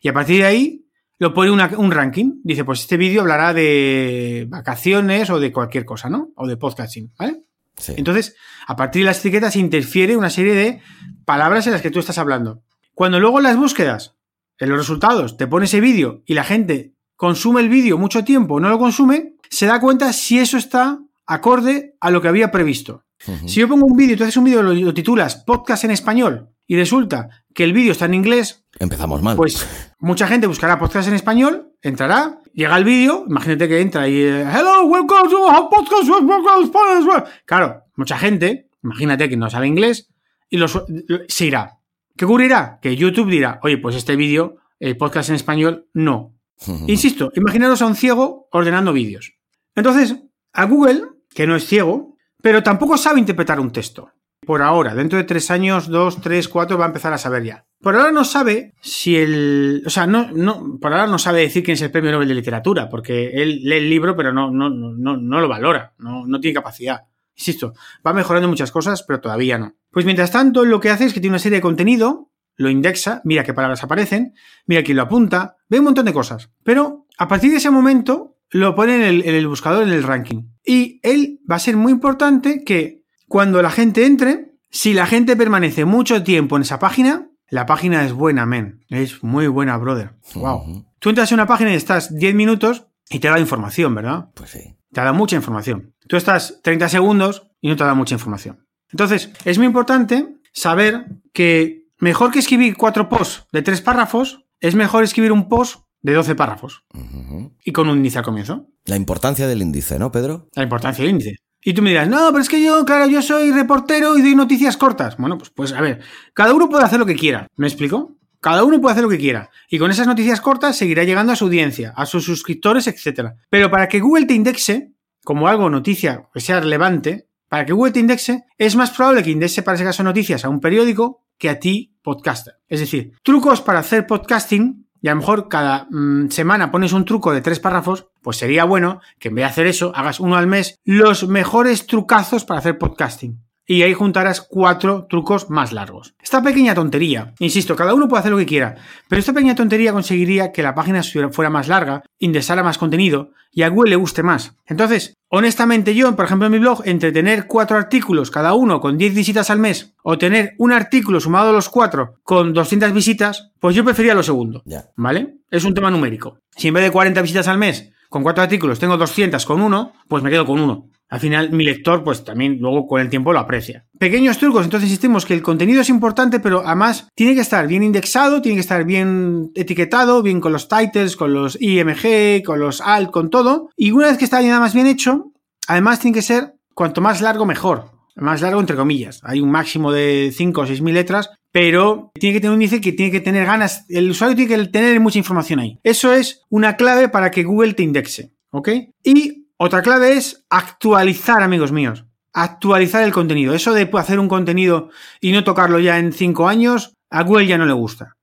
Y a partir de ahí lo pone un ranking. Dice, pues este vídeo hablará de vacaciones o de cualquier cosa, ¿no? O de podcasting, ¿vale? Sí. Entonces, a partir de las etiquetas interfiere una serie de palabras en las que tú estás hablando. Cuando luego en las búsquedas, en los resultados, te pone ese vídeo y la gente consume el vídeo mucho tiempo o no lo consume, se da cuenta si eso está acorde a lo que había previsto. Si yo pongo un vídeo, tú haces un vídeo, lo, lo titulas podcast en español y resulta que el vídeo está en inglés, empezamos mal. Pues [LAUGHS] mucha gente buscará podcast en español, entrará, llega el vídeo, imagínate que entra y eh, hello, welcome to podcast. Claro, mucha gente, imagínate que no sabe inglés y los, se irá. ¿Qué ocurrirá? Que YouTube dirá, oye, pues este vídeo, el podcast en español, no. [LAUGHS] Insisto, imaginaros a un ciego ordenando vídeos. Entonces, a Google, que no es ciego, pero tampoco sabe interpretar un texto. Por ahora, dentro de tres años, dos, tres, cuatro, va a empezar a saber ya. Por ahora no sabe si el. O sea, no, no, por ahora no sabe decir quién es el premio Nobel de Literatura, porque él lee el libro, pero no, no, no, no lo valora, no, no tiene capacidad. Insisto, va mejorando muchas cosas, pero todavía no. Pues mientras tanto, lo que hace es que tiene una serie de contenido, lo indexa, mira qué palabras aparecen, mira quién lo apunta, ve un montón de cosas. Pero a partir de ese momento, lo pone en el, en el buscador, en el ranking. Y él va a ser muy importante que cuando la gente entre, si la gente permanece mucho tiempo en esa página, la página es buena, men. Es muy buena, brother. Wow. Tú entras en una página y estás 10 minutos y te da información, ¿verdad? Pues sí. Te da mucha información. Tú estás 30 segundos y no te da mucha información. Entonces, es muy importante saber que mejor que escribir cuatro posts de tres párrafos, es mejor escribir un post de 12 párrafos. Y con un índice al comienzo. La importancia del índice, ¿no, Pedro? La importancia del índice. Y tú me dirás, no, pero es que yo, claro, yo soy reportero y doy noticias cortas. Bueno, pues, pues a ver, cada uno puede hacer lo que quiera. ¿Me explico? Cada uno puede hacer lo que quiera. Y con esas noticias cortas seguirá llegando a su audiencia, a sus suscriptores, etc. Pero para que Google te indexe como algo noticia que sea relevante, para que Google te indexe, es más probable que indexe para ese caso noticias a un periódico que a ti, podcaster. Es decir, trucos para hacer podcasting y a lo mejor cada mm, semana pones un truco de tres párrafos, pues sería bueno que en vez de hacer eso, hagas uno al mes, los mejores trucazos para hacer podcasting. Y ahí juntarás cuatro trucos más largos. Esta pequeña tontería, insisto, cada uno puede hacer lo que quiera, pero esta pequeña tontería conseguiría que la página fuera más larga, indexara más contenido y a Google le guste más. Entonces, honestamente yo, por ejemplo en mi blog, entre tener cuatro artículos cada uno con 10 visitas al mes o tener un artículo sumado a los cuatro con 200 visitas, pues yo prefería lo segundo. ¿Vale? Es un tema numérico. Si en vez de 40 visitas al mes con cuatro artículos tengo 200 con uno, pues me quedo con uno. Al final, mi lector, pues también luego con el tiempo lo aprecia. Pequeños trucos, entonces insistimos que el contenido es importante, pero además tiene que estar bien indexado, tiene que estar bien etiquetado, bien con los titles, con los IMG, con los alt, con todo. Y una vez que está nada más bien hecho, además tiene que ser cuanto más largo mejor. Más largo entre comillas. Hay un máximo de 5 o 6 mil letras, pero tiene que tener un índice que tiene que tener ganas. El usuario tiene que tener mucha información ahí. Eso es una clave para que Google te indexe. ¿Ok? Y otra clave es actualizar, amigos míos. Actualizar el contenido. Eso de hacer un contenido y no tocarlo ya en cinco años, a Google ya no le gusta.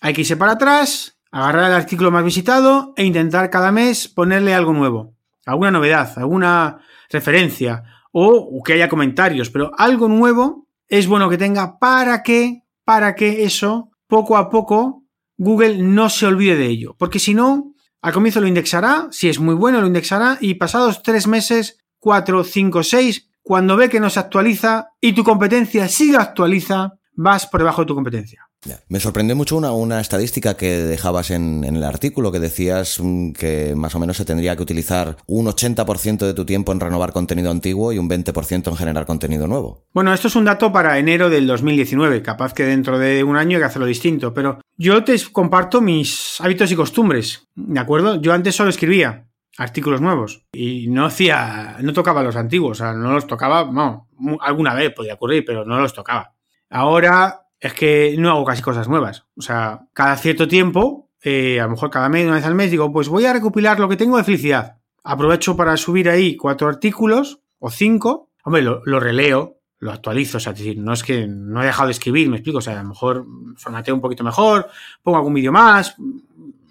Hay que irse para atrás, agarrar el artículo más visitado e intentar cada mes ponerle algo nuevo. Alguna novedad, alguna referencia o que haya comentarios, pero algo nuevo es bueno que tenga para que, para que eso poco a poco Google no se olvide de ello. Porque si no, al comienzo lo indexará, si es muy bueno lo indexará y pasados tres meses, cuatro, cinco, seis, cuando ve que no se actualiza y tu competencia sigue actualiza, vas por debajo de tu competencia. Me sorprendió mucho una, una estadística que dejabas en, en, el artículo, que decías mm, que más o menos se tendría que utilizar un 80% de tu tiempo en renovar contenido antiguo y un 20% en generar contenido nuevo. Bueno, esto es un dato para enero del 2019, capaz que dentro de un año hay que hacerlo distinto, pero yo te comparto mis hábitos y costumbres, ¿de acuerdo? Yo antes solo escribía artículos nuevos y no hacía, no tocaba los antiguos, o sea, no los tocaba, no, alguna vez podía ocurrir, pero no los tocaba. Ahora es que no hago casi cosas nuevas. O sea, cada cierto tiempo, eh, a lo mejor cada mes, una vez al mes, digo, pues voy a recopilar lo que tengo de felicidad. Aprovecho para subir ahí cuatro artículos o cinco. Hombre, lo, lo releo, lo actualizo. O sea, es decir, no es que no he dejado de escribir, me explico. O sea, a lo mejor formateo un poquito mejor, pongo algún vídeo más,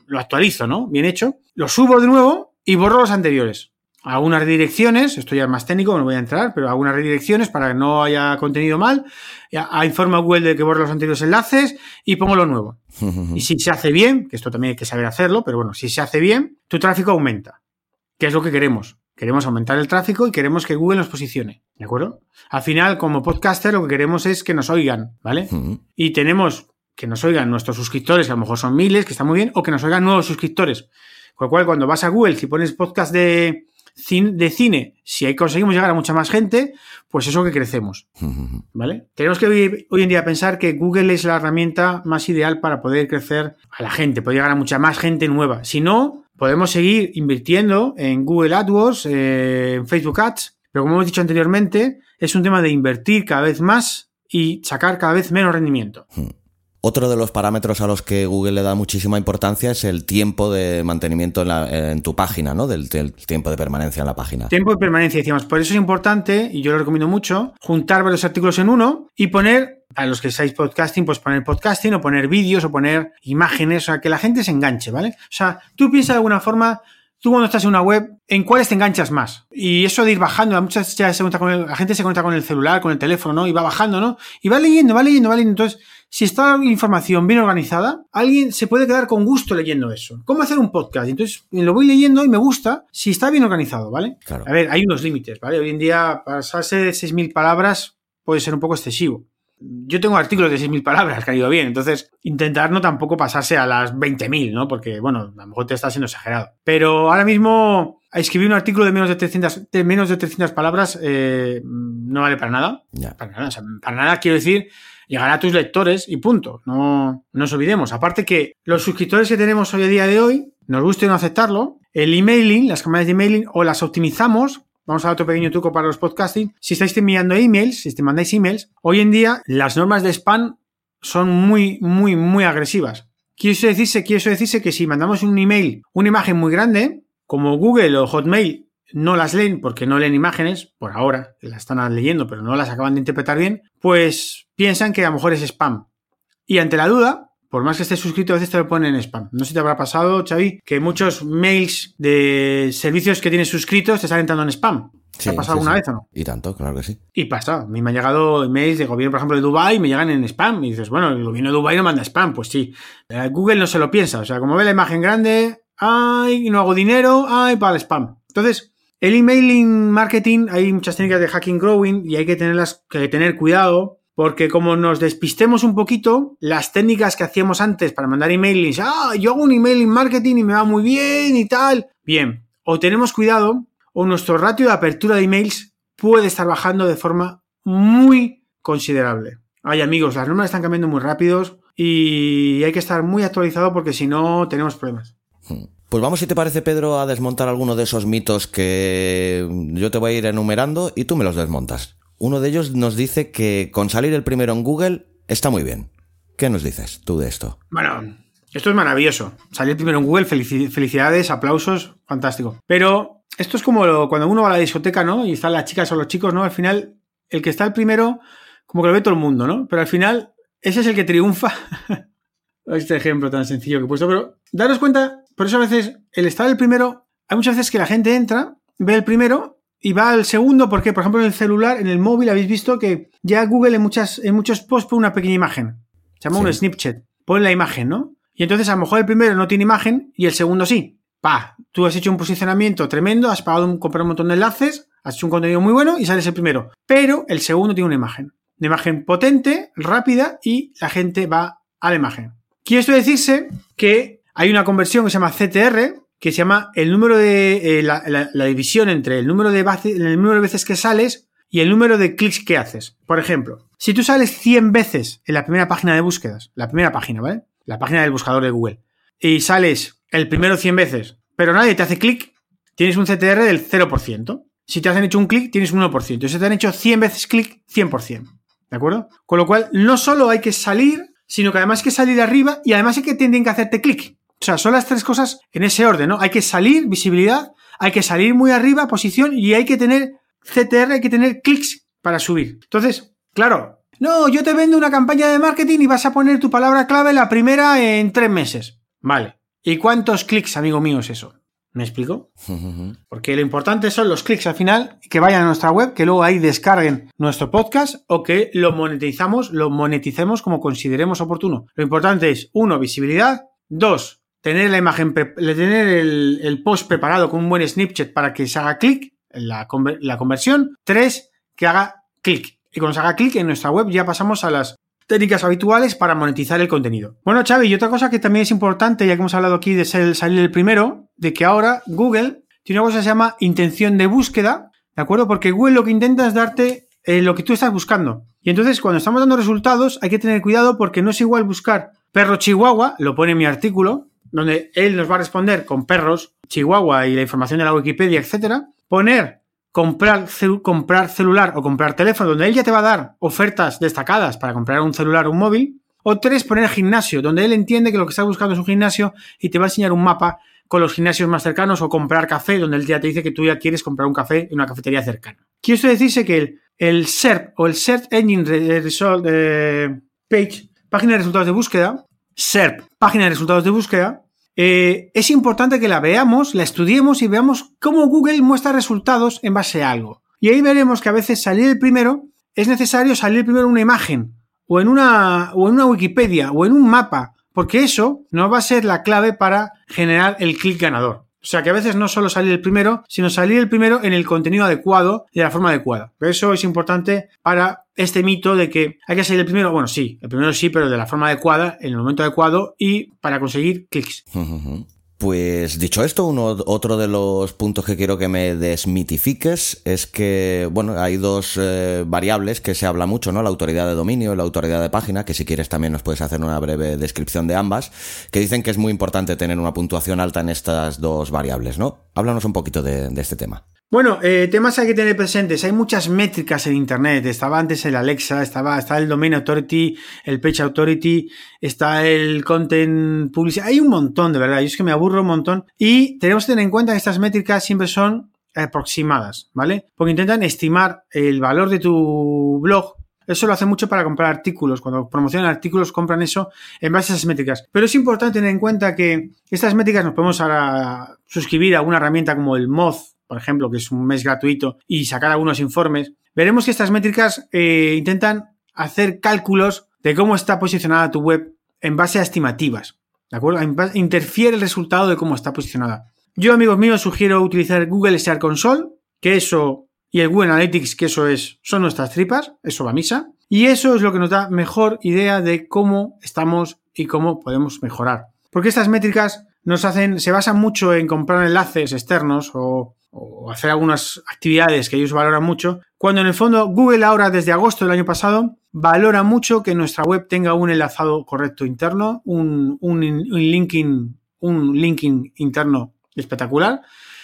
lo actualizo, ¿no? Bien hecho. Lo subo de nuevo y borro los anteriores algunas redirecciones, esto ya es más técnico, no voy a entrar, pero algunas redirecciones para que no haya contenido mal, a, informa Google de que borre los anteriores enlaces y pongo lo nuevo. [LAUGHS] y si se hace bien, que esto también hay que saber hacerlo, pero bueno, si se hace bien, tu tráfico aumenta, que es lo que queremos. Queremos aumentar el tráfico y queremos que Google nos posicione, ¿de acuerdo? Al final, como podcaster, lo que queremos es que nos oigan, ¿vale? Y tenemos que nos oigan nuestros suscriptores, que a lo mejor son miles, que está muy bien, o que nos oigan nuevos suscriptores. Con lo cual, cuando vas a Google, si pones podcast de, de cine, si ahí conseguimos llegar a mucha más gente, pues eso que crecemos. ¿Vale? Tenemos que hoy, hoy, en día pensar que Google es la herramienta más ideal para poder crecer a la gente, poder llegar a mucha más gente nueva. Si no, podemos seguir invirtiendo en Google AdWords, eh, en Facebook Ads, pero como hemos dicho anteriormente, es un tema de invertir cada vez más y sacar cada vez menos rendimiento. Otro de los parámetros a los que Google le da muchísima importancia es el tiempo de mantenimiento en, tu página, ¿no? Del, tiempo de permanencia en la página. Tiempo de permanencia, decíamos. Por eso es importante, y yo lo recomiendo mucho, juntar varios artículos en uno y poner, a los que seáis podcasting, pues poner podcasting o poner vídeos o poner imágenes, o sea, que la gente se enganche, ¿vale? O sea, tú piensas de alguna forma, tú cuando estás en una web, ¿en cuáles te enganchas más? Y eso de ir bajando, muchas ya se con el, la gente se conecta con el celular, con el teléfono, ¿no? Y va bajando, ¿no? Y va leyendo, va leyendo, va leyendo. Entonces, si está la información bien organizada, alguien se puede quedar con gusto leyendo eso. ¿Cómo hacer un podcast? Entonces lo voy leyendo y me gusta si está bien organizado, ¿vale? A ver, hay unos límites, ¿vale? Hoy en día pasarse de 6.000 palabras puede ser un poco excesivo. Yo tengo artículos de 6.000 palabras que han ido bien, entonces intentar no tampoco pasarse a las 20.000, ¿no? Porque, bueno, a lo mejor te está siendo exagerado. Pero ahora mismo escribir un artículo de menos de 300, de menos de 300 palabras eh, no vale para nada. Para nada, o sea, para nada quiero decir llegará a tus lectores y punto. No, nos olvidemos. Aparte que los suscriptores que tenemos hoy a día de hoy, nos guste no aceptarlo, el emailing, las campañas de emailing, o las optimizamos. Vamos a dar otro pequeño truco para los podcasting. Si estáis enviando emails, si te mandáis emails, hoy en día las normas de spam son muy, muy, muy agresivas. Quiere decirse, quiere decirse que si mandamos un email, una imagen muy grande, como Google o Hotmail no las leen porque no leen imágenes, por ahora, las están leyendo, pero no las acaban de interpretar bien, pues piensan que a lo mejor es spam. Y ante la duda, por más que estés suscrito, a veces te lo ponen en spam. No sé si te habrá pasado, Xavi, que muchos mails de servicios que tienes suscritos te están entrando en spam. ¿Te ha pasado alguna vez o no? Y tanto, claro que sí. Y pasa. A mí me han llegado mails de gobierno, por ejemplo, de Dubai y me llegan en spam. Y dices, bueno, el gobierno de Dubai no manda spam. Pues sí. Eh, Google no se lo piensa. O sea, como ve la imagen grande, ay, no hago dinero, ay, para el spam. Entonces, el emailing marketing, hay muchas técnicas de hacking growing y hay que, tenerlas, que tener cuidado porque como nos despistemos un poquito, las técnicas que hacíamos antes para mandar emailings, ah, yo hago un emailing marketing y me va muy bien y tal. Bien, o tenemos cuidado o nuestro ratio de apertura de emails puede estar bajando de forma muy considerable. Ay amigos, las normas están cambiando muy rápidos y hay que estar muy actualizado porque si no tenemos problemas. Hmm. Pues vamos, si te parece, Pedro, a desmontar alguno de esos mitos que yo te voy a ir enumerando y tú me los desmontas. Uno de ellos nos dice que con salir el primero en Google está muy bien. ¿Qué nos dices tú de esto? Bueno, esto es maravilloso. Salir primero en Google, felicidades, aplausos, fantástico. Pero esto es como este uno va a la discoteca, ¿no? Y están las chicas o los chicos, ¿no? Al final, el que está el primero, como que lo ve todo el mundo, ¿no? Pero al final, ese es el que triunfa. [LAUGHS] este ejemplo tan sencillo que he puesto. Pero daros cuenta, por eso a veces el estar el primero, hay muchas veces que la gente entra, ve el primero y va al segundo, porque, por ejemplo, en el celular, en el móvil, habéis visto que ya Google en, muchas, en muchos posts pone una pequeña imagen. Se llama un snapchat. Pone la imagen, ¿no? Y entonces a lo mejor el primero no tiene imagen y el segundo sí. Pa, tú has hecho un posicionamiento tremendo, has pagado un, comprar un montón de enlaces, has hecho un contenido muy bueno y sales el primero. Pero el segundo tiene una imagen. Una imagen potente, rápida y la gente va a la imagen. Quiere esto decirse que hay una conversión que se llama CTR, que se llama el número de eh, la, división entre el número de, veces que sales y el número de clics que haces. Por ejemplo, si tú sales 100 veces en la primera página de búsquedas, la primera página, ¿vale? La página del buscador de Google, y sales el primero 100 veces, pero nadie te hace clic, tienes un CTR del 0%. Si te hacen hecho un clic, tienes un 1%. Si te han hecho 100 veces clic, 100%. ¿De acuerdo? Con lo cual, no solo hay que salir, sino que además hay que salir arriba y además hay que tienen que hacerte clic. O sea, son las tres cosas en ese orden, ¿no? Hay que salir, visibilidad, hay que salir muy arriba, posición, y hay que tener CTR, hay que tener clics para subir. Entonces, claro, no, yo te vendo una campaña de marketing y vas a poner tu palabra clave la primera en tres meses. Vale. ¿Y cuántos clics, amigo mío, es eso? ¿Me explico? [LAUGHS] Porque lo importante son los clics al final, que vayan a nuestra web, que luego ahí descarguen nuestro podcast o que lo monetizamos, lo moneticemos como consideremos oportuno. Lo importante es, uno, visibilidad, dos, tener la imagen, tener el, post preparado con un buen Snapchat para que se haga clic en la, la conversión. Tres, que haga clic. Y cuando se haga clic en nuestra web ya pasamos a las técnicas habituales para monetizar el contenido. Bueno, Xavi, y otra cosa que también es importante, ya que hemos hablado aquí de salir el primero, de que ahora Google tiene una cosa que se llama intención de búsqueda, ¿de acuerdo? Porque Google lo que intenta es darte eh, lo que tú estás buscando. Y entonces, cuando estamos dando resultados, hay que tener cuidado porque no es igual buscar perro chihuahua, lo pone en mi artículo, donde él nos va a responder con perros, Chihuahua y la información de la Wikipedia, etcétera. Poner comprar, comprar celular o comprar teléfono, donde él ya te va a dar ofertas destacadas para comprar un celular o un móvil. O tres, poner gimnasio, donde él entiende que lo que está buscando es un gimnasio y te va a enseñar un mapa con los gimnasios más cercanos o comprar café, donde él ya te dice que tú ya quieres comprar un café en una cafetería cercana. Quiero decirse que el, SERP o el Search Engine Result eh, Page, página de resultados de búsqueda, SERP, página de resultados de búsqueda, eh, es importante que la veamos, la estudiemos y veamos cómo Google muestra resultados en base a algo. Y ahí veremos que a veces salir el primero es necesario salir primero en una imagen o en una, o en una Wikipedia o en un mapa, porque eso no va a ser la clave para generar el clic ganador. O sea que a veces no solo salir el primero, sino salir el primero en el contenido adecuado y de la forma adecuada. Pero eso es importante para este mito de que hay que salir el primero. Bueno, sí, el primero sí, pero de la forma adecuada, en el momento adecuado y para conseguir clics. Pues dicho esto, uno, otro de los puntos que quiero que me desmitifiques es que, bueno, hay dos eh, variables que se habla mucho, ¿no? La autoridad de dominio y la autoridad de página, que si quieres también nos puedes hacer una breve descripción de ambas, que dicen que es muy importante tener una puntuación alta en estas dos variables, ¿no? Háblanos un poquito de este tema. Bueno, eh, temas hay que tener presentes. Hay muchas métricas en Internet. Estaba antes el Alexa, estaba, está el Domain Authority, el Page Authority, está el Content Publicity. Hay un montón, de verdad. Yo es que me aburro un montón. Y tenemos que tener en cuenta que estas métricas siempre son aproximadas, ¿vale? Porque intentan estimar el valor de tu blog eso lo hace mucho para comprar artículos. Cuando promocionan artículos, compran eso en base a esas métricas. Pero es importante tener en cuenta que estas métricas nos podemos ahora suscribir a una herramienta como el Moz, por ejemplo, que es un mes gratuito, y sacar algunos informes, veremos que estas métricas eh, intentan hacer cálculos de cómo está posicionada tu web en base a estimativas. ¿De acuerdo? Interfiere el resultado de cómo está posicionada. Yo, amigos míos, sugiero utilizar Google Search Console, que eso, y el Google Analytics, que eso es, son nuestras tripas, eso va a misa. Y eso es lo que nos da mejor idea de cómo estamos y cómo podemos mejorar. Porque estas métricas nos hacen, se basan mucho en comprar enlaces externos o o hacer algunas actividades que ellos valoran mucho, cuando en el fondo Google ahora desde agosto del año pasado valora mucho que nuestra web tenga un enlazado correcto interno, un, un, linking, un linking interno espectacular,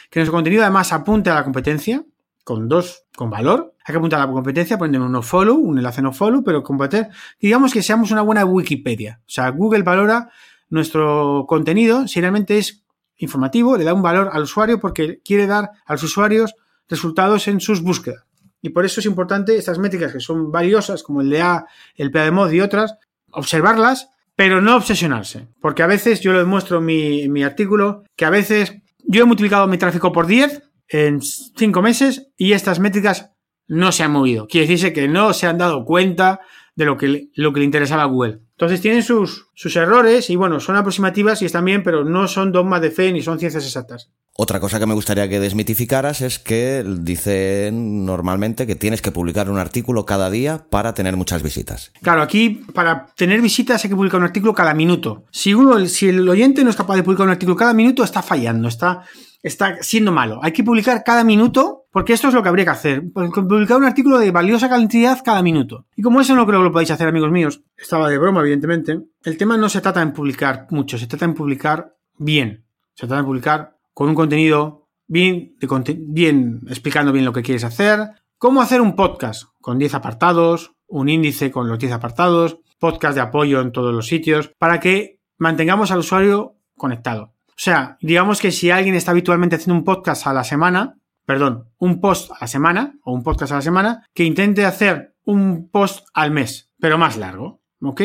que nuestro contenido además apunte a la competencia con dos, con valor. Hay que apuntar a la competencia poniendo un no follow, un enlace no follow, pero competir, digamos que seamos una buena Wikipedia. O sea, Google valora nuestro contenido si realmente es informativo, le da un valor al usuario porque quiere dar a los usuarios resultados en sus búsquedas. Y por eso es importante estas métricas que son valiosas, como el de A, el PA de mod y otras, observarlas, pero no obsesionarse. Porque a veces, yo lo demuestro en mi, en mi artículo, que a veces yo he multiplicado mi tráfico por 10 en 5 meses y estas métricas no se han movido. Quiere decirse que no se han dado cuenta de lo que, lo que le interesaba a Google. Entonces tienen sus, sus errores y bueno, son aproximativas y están bien, pero no son dogmas de fe ni son ciencias exactas. Otra cosa que me gustaría que desmitificaras es que dicen normalmente que tienes que publicar un artículo cada día para tener muchas visitas. Claro, aquí para tener visitas hay que publicar un artículo cada minuto. Si, uno, si el oyente no es capaz de publicar un artículo cada minuto, está fallando, está, está siendo malo. Hay que publicar cada minuto, porque esto es lo que habría que hacer. Publicar un artículo de valiosa cantidad cada minuto. Y como eso no creo que lo podáis hacer, amigos míos, estaba de broma, evidentemente, el tema no se trata en publicar mucho, se trata en publicar bien. Se trata de publicar con un contenido bien, bien explicando bien lo que quieres hacer. Cómo hacer un podcast con 10 apartados, un índice con los 10 apartados, podcast de apoyo en todos los sitios, para que mantengamos al usuario conectado. O sea, digamos que si alguien está habitualmente haciendo un podcast a la semana, perdón, un post a la semana o un podcast a la semana, que intente hacer un post al mes, pero más largo, ¿ok?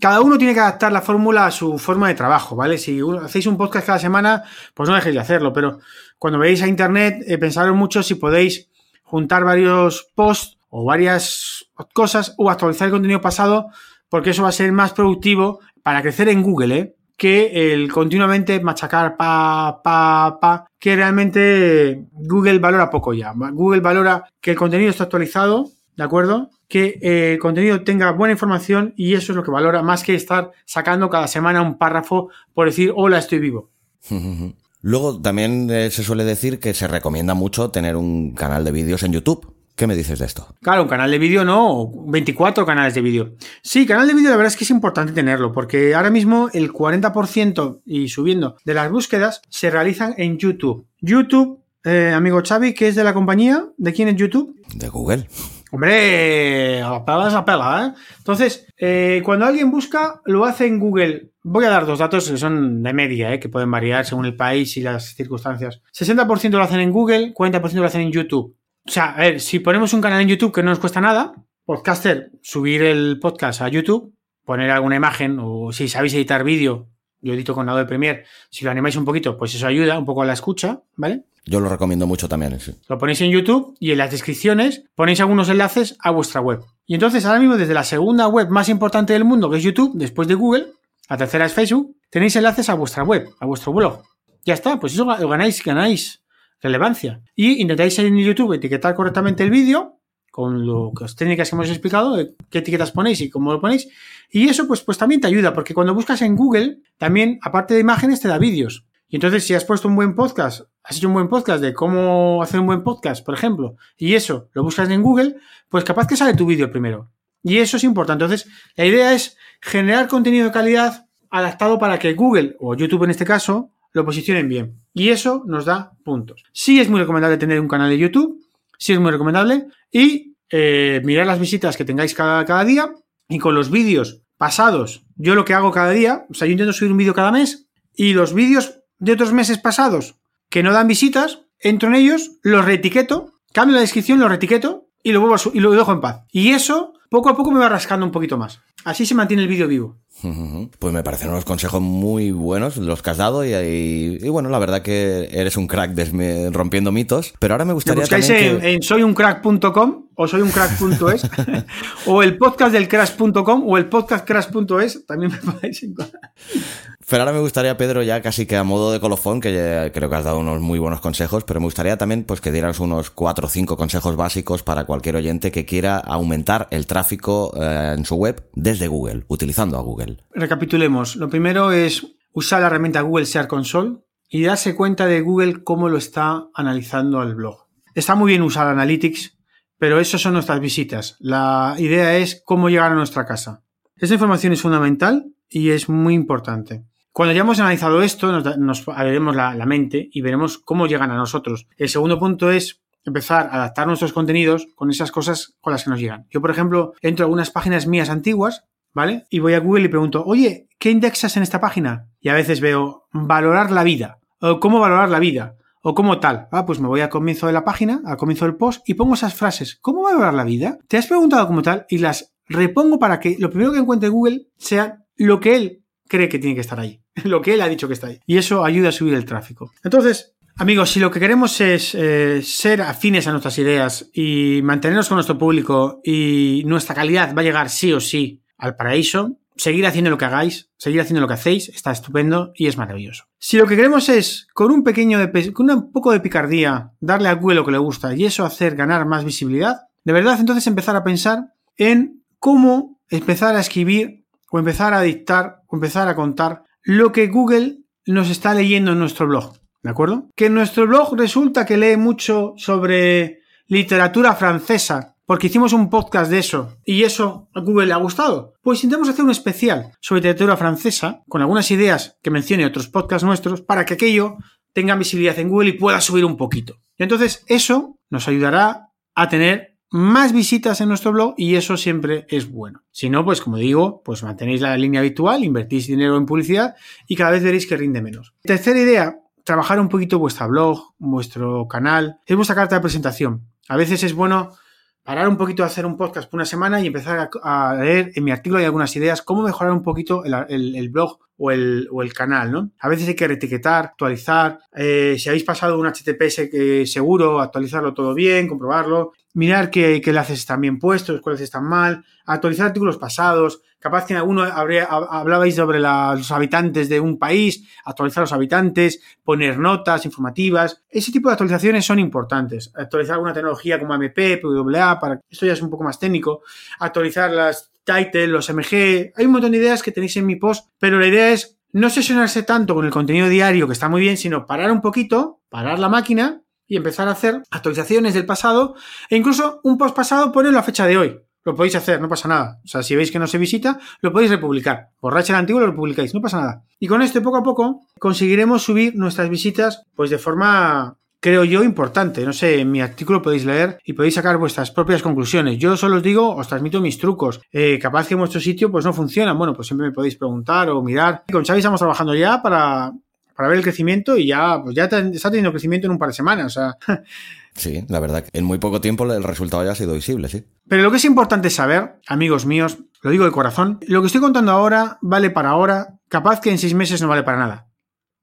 Cada uno tiene que adaptar la fórmula a su forma de trabajo, ¿vale? Si hacéis un podcast cada semana, pues no dejéis de hacerlo, pero cuando veáis a internet, eh, mucho si podéis juntar varios posts o varias cosas o actualizar el contenido pasado, porque eso va a ser más productivo para crecer en Google, ¿eh? Que el continuamente machacar pa, pa, pa, que realmente Google valora poco ya. Google valora que el contenido está actualizado, ¿de acuerdo? Que eh, el contenido tenga buena información y eso es lo que valora más que estar sacando cada semana un párrafo por decir, hola, estoy vivo. [LAUGHS] Luego también eh, se suele decir que se recomienda mucho tener un canal de vídeos en YouTube. ¿Qué me dices de esto? Claro, un canal de vídeo no, 24 canales de vídeo. Sí, canal de vídeo la verdad es que es importante tenerlo, porque ahora mismo el 40% y subiendo de las búsquedas se realizan en YouTube. YouTube, eh, amigo Xavi, ¿qué es de la compañía? ¿De quién es YouTube? De Google. Hombre, a pela esa pela, ¿eh? Entonces, eh, cuando alguien busca, lo hace en Google. Voy a dar dos datos que son de media, ¿eh? que pueden variar según el país y las circunstancias. 60% lo hacen en Google, 40% lo hacen en YouTube. O sea, a ver, si ponemos un canal en YouTube que no nos cuesta nada, podcaster, subir el podcast a YouTube, poner alguna imagen o si sabéis editar vídeo, yo edito con Adobe Premiere, si lo animáis un poquito, pues eso ayuda un poco a la escucha, ¿vale? Yo lo recomiendo mucho también. Sí. Lo ponéis en YouTube y en las descripciones ponéis algunos enlaces a vuestra web. Y entonces ahora mismo desde la segunda web más importante del mundo, que es YouTube, después de Google, la tercera es Facebook, tenéis enlaces a vuestra web, a vuestro blog. Ya está, pues eso lo ganáis, ganáis relevancia. Y intentáis en YouTube etiquetar correctamente el vídeo con las técnicas que hemos explicado, qué etiquetas ponéis y cómo lo ponéis. Y eso pues, pues también te ayuda, porque cuando buscas en Google, también, aparte de imágenes, te da vídeos. Y entonces, si has puesto un buen podcast, has hecho un buen podcast de cómo hacer un buen podcast, por ejemplo, y eso lo buscas en Google, pues capaz que sale tu vídeo primero. Y eso es importante. Entonces, la idea es generar contenido de calidad adaptado para que Google, o YouTube en este caso, lo posicionen bien. Y eso nos da puntos. Sí es muy recomendable tener un canal de YouTube, sí es muy recomendable. Y eh, mirar las visitas que tengáis cada, cada día. Y con los vídeos pasados, yo lo que hago cada día, o sea, yo intento subir un vídeo cada mes. Y los vídeos de otros meses pasados que no dan visitas, entro en ellos, los reetiqueto, cambio la descripción, los reetiqueto y lo, vuelvo y lo dejo en paz. Y eso poco a poco me va rascando un poquito más. Así se mantiene el vídeo vivo. Pues me parecen unos consejos muy buenos los que has dado y, bueno, la verdad que eres un crack rompiendo mitos, pero ahora me gustaría también en, en soyuncrack.com o soyuncrack.es [LAUGHS] o el podcast del crash.com o el podcastcrash.es también me [LAUGHS] podéis encontrar. Pero ahora me gustaría, Pedro, ya casi que a modo de colofón, que creo que has dado unos muy buenos consejos, pero me gustaría también pues que dieras unos cuatro o cinco consejos básicos para cualquier oyente que quiera aumentar el tráfico eh, en su web desde Google, utilizando a Google. Recapitulemos. Lo primero es usar la herramienta Google Search Console. y darse cuenta de Google cómo lo está analizando el blog. Está muy bien usar Analytics, pero eso son nuestras visitas. La idea es cómo llegar a nuestra casa. Esta información es fundamental y es muy importante. Cuando ya hemos analizado esto, nos, abriremos la, mente y veremos cómo llegan a nosotros. El segundo punto es empezar a adaptar nuestros contenidos con esas cosas con las que nos llegan. Yo, por ejemplo, entro a algunas páginas mías antiguas, ¿vale? Y voy a Google y pregunto, oye, ¿qué indexas en esta página? Y a veces veo valorar la vida, o cómo valorar la vida, o cómo tal. Ah, pues me voy al comienzo de la página, al comienzo del post, y pongo esas frases. ¿Cómo valorar la vida? ¿Te has preguntado cómo tal? Y las repongo para que lo primero que encuentre Google sea lo que él cree que tiene que estar ahí, [LAUGHS] lo que él ha dicho que está ahí. Y eso ayuda a subir el tráfico. Entonces, amigos, si lo que queremos es eh, ser afines a nuestras ideas y mantenernos con nuestro público y nuestra calidad va a llegar sí o sí al paraíso, seguir haciendo lo que hagáis, seguir haciendo lo que hacéis, está estupendo y es maravilloso. Si lo que queremos es, con un pequeño, de, con un poco de picardía, darle a Google lo que le gusta y eso hacer ganar más visibilidad, de verdad entonces empezar a pensar en cómo empezar a escribir o empezar a dictar o empezar a contar lo que Google nos está leyendo en nuestro blog. ¿De acuerdo? Que en nuestro blog resulta que lee mucho sobre literatura francesa, porque hicimos un podcast de eso y eso a Google le ha gustado. Pues intentamos hacer un especial sobre literatura francesa con algunas ideas que mencione otros podcasts nuestros para que aquello tenga visibilidad en Google y pueda subir un poquito. Y entonces eso nos ayudará a tener más visitas en nuestro blog y eso siempre es bueno. Si no, pues como digo, pues mantenéis la línea habitual, invertís dinero en publicidad y cada vez veréis que rinde menos. Tercera idea, trabajar un poquito vuestro blog, vuestro canal, es vuestra carta de presentación. A veces es bueno parar un poquito a hacer un podcast por una semana y empezar a, leer en mi artículo hay algunas ideas cómo mejorar un poquito el, blog o el, o el, canal, ¿no? A veces hay que reetiquetar, actualizar. Eh, si habéis pasado un HTTPS que seguro, actualizarlo todo bien, comprobarlo. Mirar qué, qué enlaces están bien puestos, cuáles están mal, actualizar artículos pasados, capaz que en alguno habría, hablabais sobre los habitantes de un país, actualizar los habitantes, poner notas informativas, ese tipo de actualizaciones son importantes, actualizar alguna tecnología como MP, PWA, para esto ya es un poco más técnico, actualizar las title, los MG, hay un montón de ideas que tenéis en mi post, pero la idea es no sesionarse tanto con el contenido diario, que está muy bien, sino parar un poquito, parar la máquina y empezar a hacer actualizaciones del pasado e incluso un post pasado poner la fecha de hoy. Lo podéis hacer, no pasa nada. O sea, si veis que no se visita, lo podéis republicar. Borracha el antiguo lo republicáis, no pasa nada. Y con esto, poco a poco, conseguiremos subir nuestras visitas, pues de forma, creo yo, importante. No sé, en mi artículo podéis leer y podéis sacar vuestras propias conclusiones. Yo solo os digo, os transmito mis trucos. Eh, capaz que en vuestro sitio, pues no funciona. Bueno, pues siempre me podéis preguntar o mirar. Con Xavi estamos trabajando ya para para ver el crecimiento y ya, pues ya está teniendo crecimiento en un par de semanas. O sea. [LAUGHS] Sí, la verdad que en muy poco tiempo el resultado ya ha sido visible, sí. Pero lo que es importante saber, amigos míos, lo digo de corazón, lo que estoy contando ahora vale para ahora, capaz que en seis meses no vale para nada.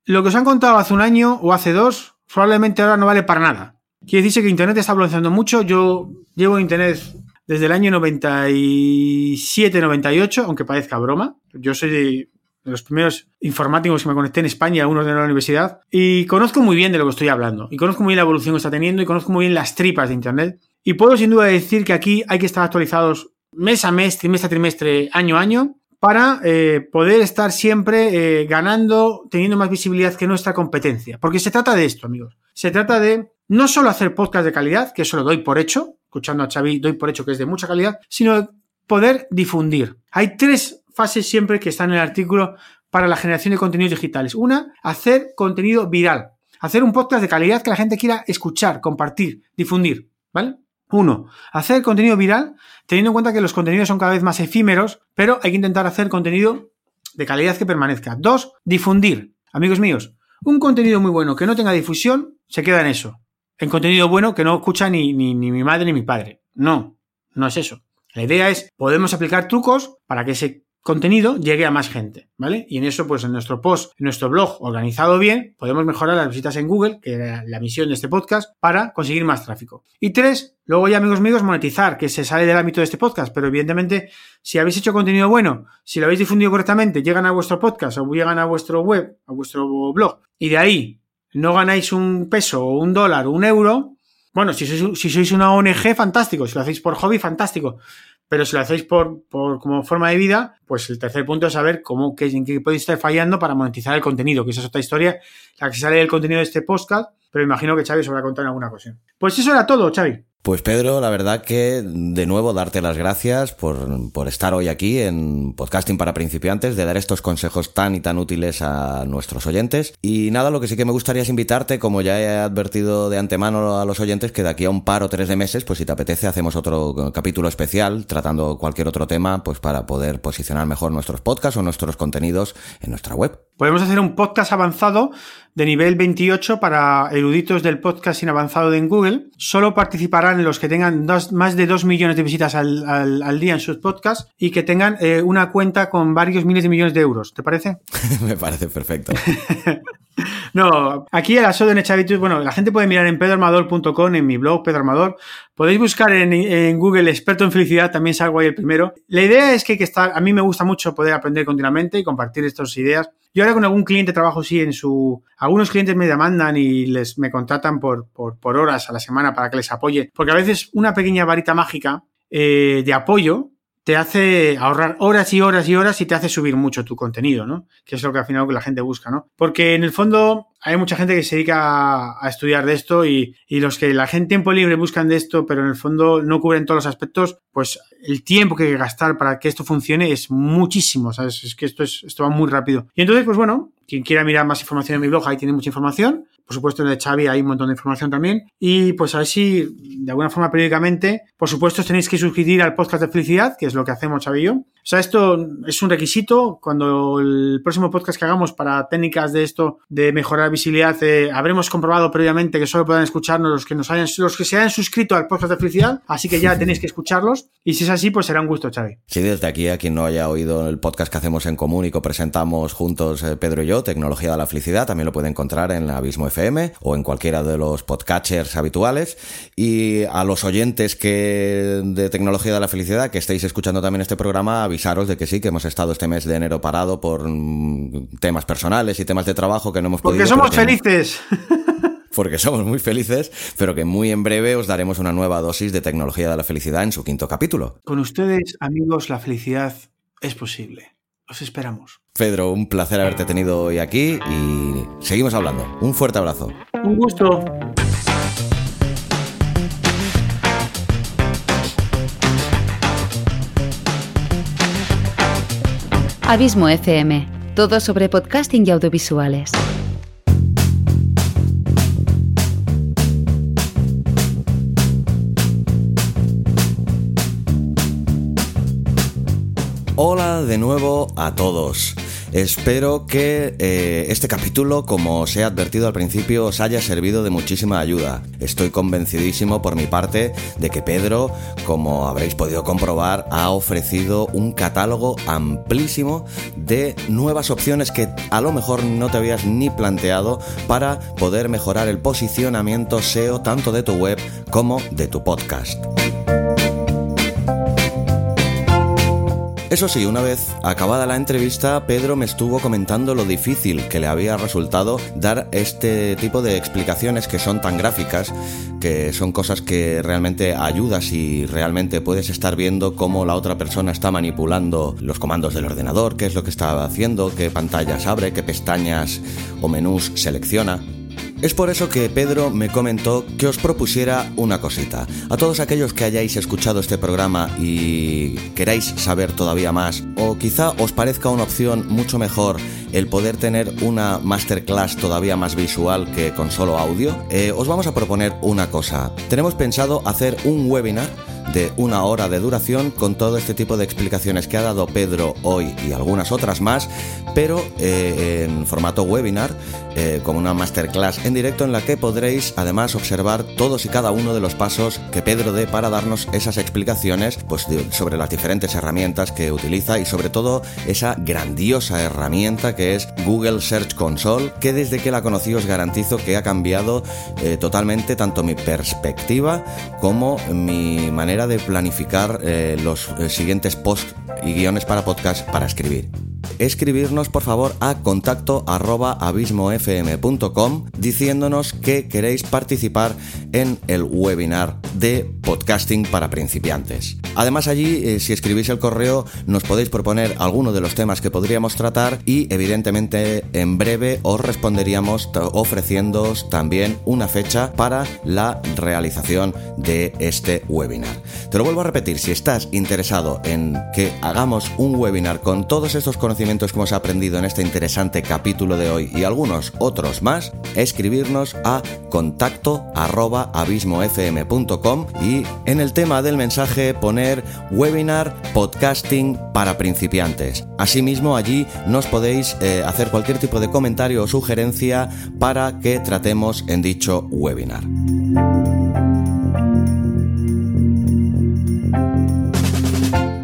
Lo que os han contado hace un año o hace dos, probablemente ahora no vale para nada. Quiere decirse que Internet está evolucionando mucho. Yo llevo Internet desde el año 97-98, aunque parezca broma. Yo soy de los primeros informáticos que me conecté en España, uno de la universidad, y conozco muy bien de lo que estoy hablando, y conozco muy bien la evolución que está teniendo, y conozco muy bien las tripas de Internet. Y puedo sin duda decir que aquí hay que estar actualizados mes a mes, trimestre a trimestre, año a año, para eh, poder estar siempre eh, ganando, teniendo más visibilidad que nuestra competencia. Porque se trata de esto, amigos. Se trata de no solo hacer podcast de calidad, que eso lo doy por hecho, escuchando a Xavi doy por hecho que es de mucha calidad, sino poder difundir. Hay tres fases siempre que están en el artículo para la generación de contenidos digitales. Una, hacer contenido viral. Hacer un podcast de calidad que la gente quiera escuchar, compartir, difundir. ¿Vale? Uno, hacer contenido viral, teniendo en cuenta que los contenidos son cada vez más efímeros, pero hay que intentar hacer contenido de calidad que permanezca. Dos, difundir. Amigos míos, un contenido muy bueno que no tenga difusión se queda en eso. En contenido bueno que no escucha ni, ni, ni mi madre ni mi padre. No, no es eso. La idea es, podemos aplicar trucos para que ese contenido llegue a más gente, ¿vale? Y en eso, pues en nuestro post, en nuestro blog organizado bien, podemos mejorar las visitas en Google, que era la misión de este podcast, para conseguir más tráfico. Y tres, luego ya, amigos míos, monetizar, que se sale del ámbito de este podcast, pero evidentemente, si habéis hecho contenido bueno, si lo habéis difundido correctamente, llegan a vuestro podcast o llegan a vuestro web, a vuestro blog, y de ahí no ganáis un peso o un dólar o un euro, bueno, si sois, si sois una ONG, fantástico, si lo hacéis por hobby, fantástico pero si lo hacéis por, por como forma de vida, pues el tercer punto es saber cómo, qué, en qué podéis estar fallando para monetizar el contenido, que esa es otra historia, la que sale del contenido de este podcast, pero imagino que Xavi os habrá contado en alguna ocasión. Pues eso era todo, Xavi. Pues Pedro, la verdad que de nuevo darte las gracias por, por, estar hoy aquí en Podcasting para principiantes, de dar estos consejos tan y tan útiles a nuestros oyentes. Y nada, lo que sí que me gustaría es invitarte, como ya he advertido de antemano a los oyentes, que de aquí a un par o tres de meses, pues si te apetece, hacemos otro capítulo especial tratando cualquier otro tema, pues para poder posicionar mejor nuestros podcasts o nuestros contenidos en nuestra web. Podemos hacer un podcast avanzado de nivel 28 para eruditos del podcasting avanzado en Google. Solo participarán los que tengan más de 2 millones de visitas al, día en sus podcasts y que tengan eh, una cuenta con varios miles de millones de euros. ¿Te parece? [LAUGHS] Me parece perfecto. [LAUGHS] no, aquí el aso de Nechavitus, bueno, la gente puede mirar en pedroarmador.com, en mi blog, Pedro Armador. Podéis buscar en, Google experto en felicidad, también salgo ahí el primero. La idea es que, que está, a mí me gusta mucho poder aprender continuamente y compartir estas ideas. Yo ahora con algún cliente trabajo sí en su... Algunos clientes me demandan y les me contratan por, por, por horas a la semana para que les apoye. Porque a veces una pequeña varita mágica eh, de apoyo te hace ahorrar horas y horas y horas y te hace subir mucho tu contenido, ¿no? Que es lo que al final la gente busca, ¿no? Porque en el fondo hay mucha gente que se dedica a, estudiar de esto y, los que la gente en tiempo libre buscan de esto, pero en el fondo no cubren todos los aspectos, pues el tiempo que hay que gastar para que esto funcione es muchísimo, ¿sabes? Es que esto, es, esto va muy rápido. Y entonces, pues bueno, quien quiera mirar más información en mi blog, ahí tiene mucha información. Por supuesto, en el de Xavi hay un montón de información también. Y pues a ver si, de alguna forma, periódicamente, por supuesto, tenéis que suscribir al podcast de felicidad, que es lo que hacemos Xavi y yo. O sea, esto es un requisito. Cuando el próximo podcast que hagamos para técnicas de esto, de mejorar visibilidad, eh, habremos comprobado previamente que solo puedan escucharnos los que nos hayan, los que se hayan suscrito al podcast de felicidad. Así que ya [LAUGHS] tenéis que escucharlos. Y si es así, pues será un gusto, Xavi. Sí, desde aquí, a quien no haya oído el podcast que hacemos en común y que presentamos juntos eh, Pedro y yo, Tecnología de la Felicidad, también lo puede encontrar en Abismo FM o en cualquiera de los podcatchers habituales. Y a los oyentes que de Tecnología de la Felicidad que estéis escuchando también este programa, avisaros de que sí, que hemos estado este mes de enero parado por mm, temas personales y temas de trabajo que no hemos podido. Porque somos felices. [LAUGHS] porque somos muy felices, pero que muy en breve os daremos una nueva dosis de tecnología de la felicidad en su quinto capítulo. Con ustedes, amigos, la felicidad es posible. Os esperamos. Pedro, un placer haberte tenido hoy aquí y seguimos hablando. Un fuerte abrazo. Un gusto. Abismo FM, todo sobre podcasting y audiovisuales. De nuevo a todos. Espero que eh, este capítulo, como os he advertido al principio, os haya servido de muchísima ayuda. Estoy convencidísimo por mi parte de que Pedro, como habréis podido comprobar, ha ofrecido un catálogo amplísimo de nuevas opciones que a lo mejor no te habías ni planteado para poder mejorar el posicionamiento SEO tanto de tu web como de tu podcast. Eso sí, una vez acabada la entrevista, Pedro me estuvo comentando lo difícil que le había resultado dar este tipo de explicaciones que son tan gráficas, que son cosas que realmente ayudas y realmente puedes estar viendo cómo la otra persona está manipulando los comandos del ordenador, qué es lo que está haciendo, qué pantallas abre, qué pestañas o menús selecciona. Es por eso que Pedro me comentó que os propusiera una cosita. A todos aquellos que hayáis escuchado este programa y queráis saber todavía más, o quizá os parezca una opción mucho mejor el poder tener una masterclass todavía más visual que con solo audio, eh, os vamos a proponer una cosa. Tenemos pensado hacer un webinar de una hora de duración con todo este tipo de explicaciones que ha dado Pedro hoy y algunas otras más, pero eh, en formato webinar, eh, como una masterclass en directo en la que podréis además observar todos y cada uno de los pasos que Pedro dé para darnos esas explicaciones pues, sobre las diferentes herramientas que utiliza y sobre todo esa grandiosa herramienta que es Google Search Console, que desde que la conocí os garantizo que ha cambiado eh, totalmente tanto mi perspectiva como mi manera de planificar eh, los siguientes posts y guiones para podcast para escribir. Escribirnos por favor a contacto arroba abismofm.com diciéndonos que queréis participar en el webinar de podcasting para principiantes. Además allí, eh, si escribís el correo, nos podéis proponer alguno de los temas que podríamos tratar y evidentemente en breve os responderíamos ofreciéndoos también una fecha para la realización de este webinar. Te lo vuelvo a repetir, si estás interesado en que hagamos un webinar con todos estos conocimientos que hemos aprendido en este interesante capítulo de hoy y algunos otros más, escribirnos a contacto arroba abismofm.com y en el tema del mensaje poner webinar podcasting para principiantes. Asimismo, allí nos podéis eh, hacer cualquier tipo de comentario o sugerencia para que tratemos en dicho webinar.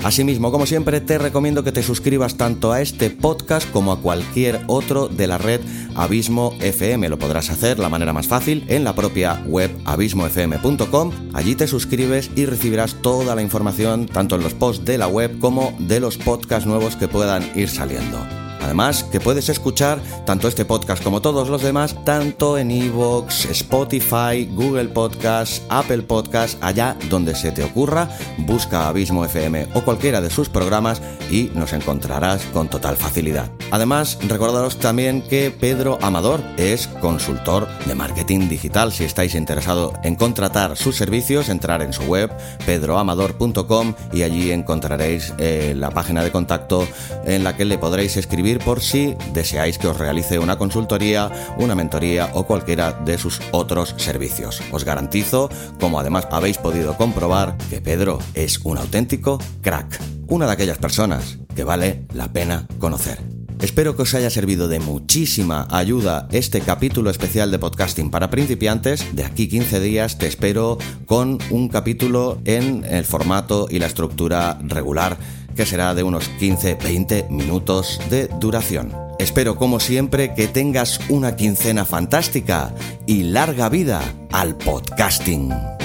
Asimismo, como siempre, te recomiendo que te suscribas tanto a este podcast como a cualquier otro de la red Abismo FM. Lo podrás hacer la manera más fácil en la propia web abismofm.com. Allí te suscribes y recibirás toda la información tanto en los posts de la web como de los podcasts nuevos que puedan ir saliendo. Además, que puedes escuchar tanto este podcast como todos los demás, tanto en Evox, Spotify, Google Podcast, Apple Podcast, allá donde se te ocurra, busca Abismo FM o cualquiera de sus programas y nos encontrarás con total facilidad. Además, recordaros también que Pedro Amador es consultor de marketing digital. Si estáis interesados en contratar sus servicios, entrar en su web pedroamador.com y allí encontraréis eh, la página de contacto en la que le podréis por si deseáis que os realice una consultoría, una mentoría o cualquiera de sus otros servicios. Os garantizo, como además habéis podido comprobar, que Pedro es un auténtico crack, una de aquellas personas que vale la pena conocer. Espero que os haya servido de muchísima ayuda este capítulo especial de podcasting para principiantes. De aquí 15 días te espero con un capítulo en el formato y la estructura regular que será de unos 15-20 minutos de duración. Espero como siempre que tengas una quincena fantástica y larga vida al podcasting.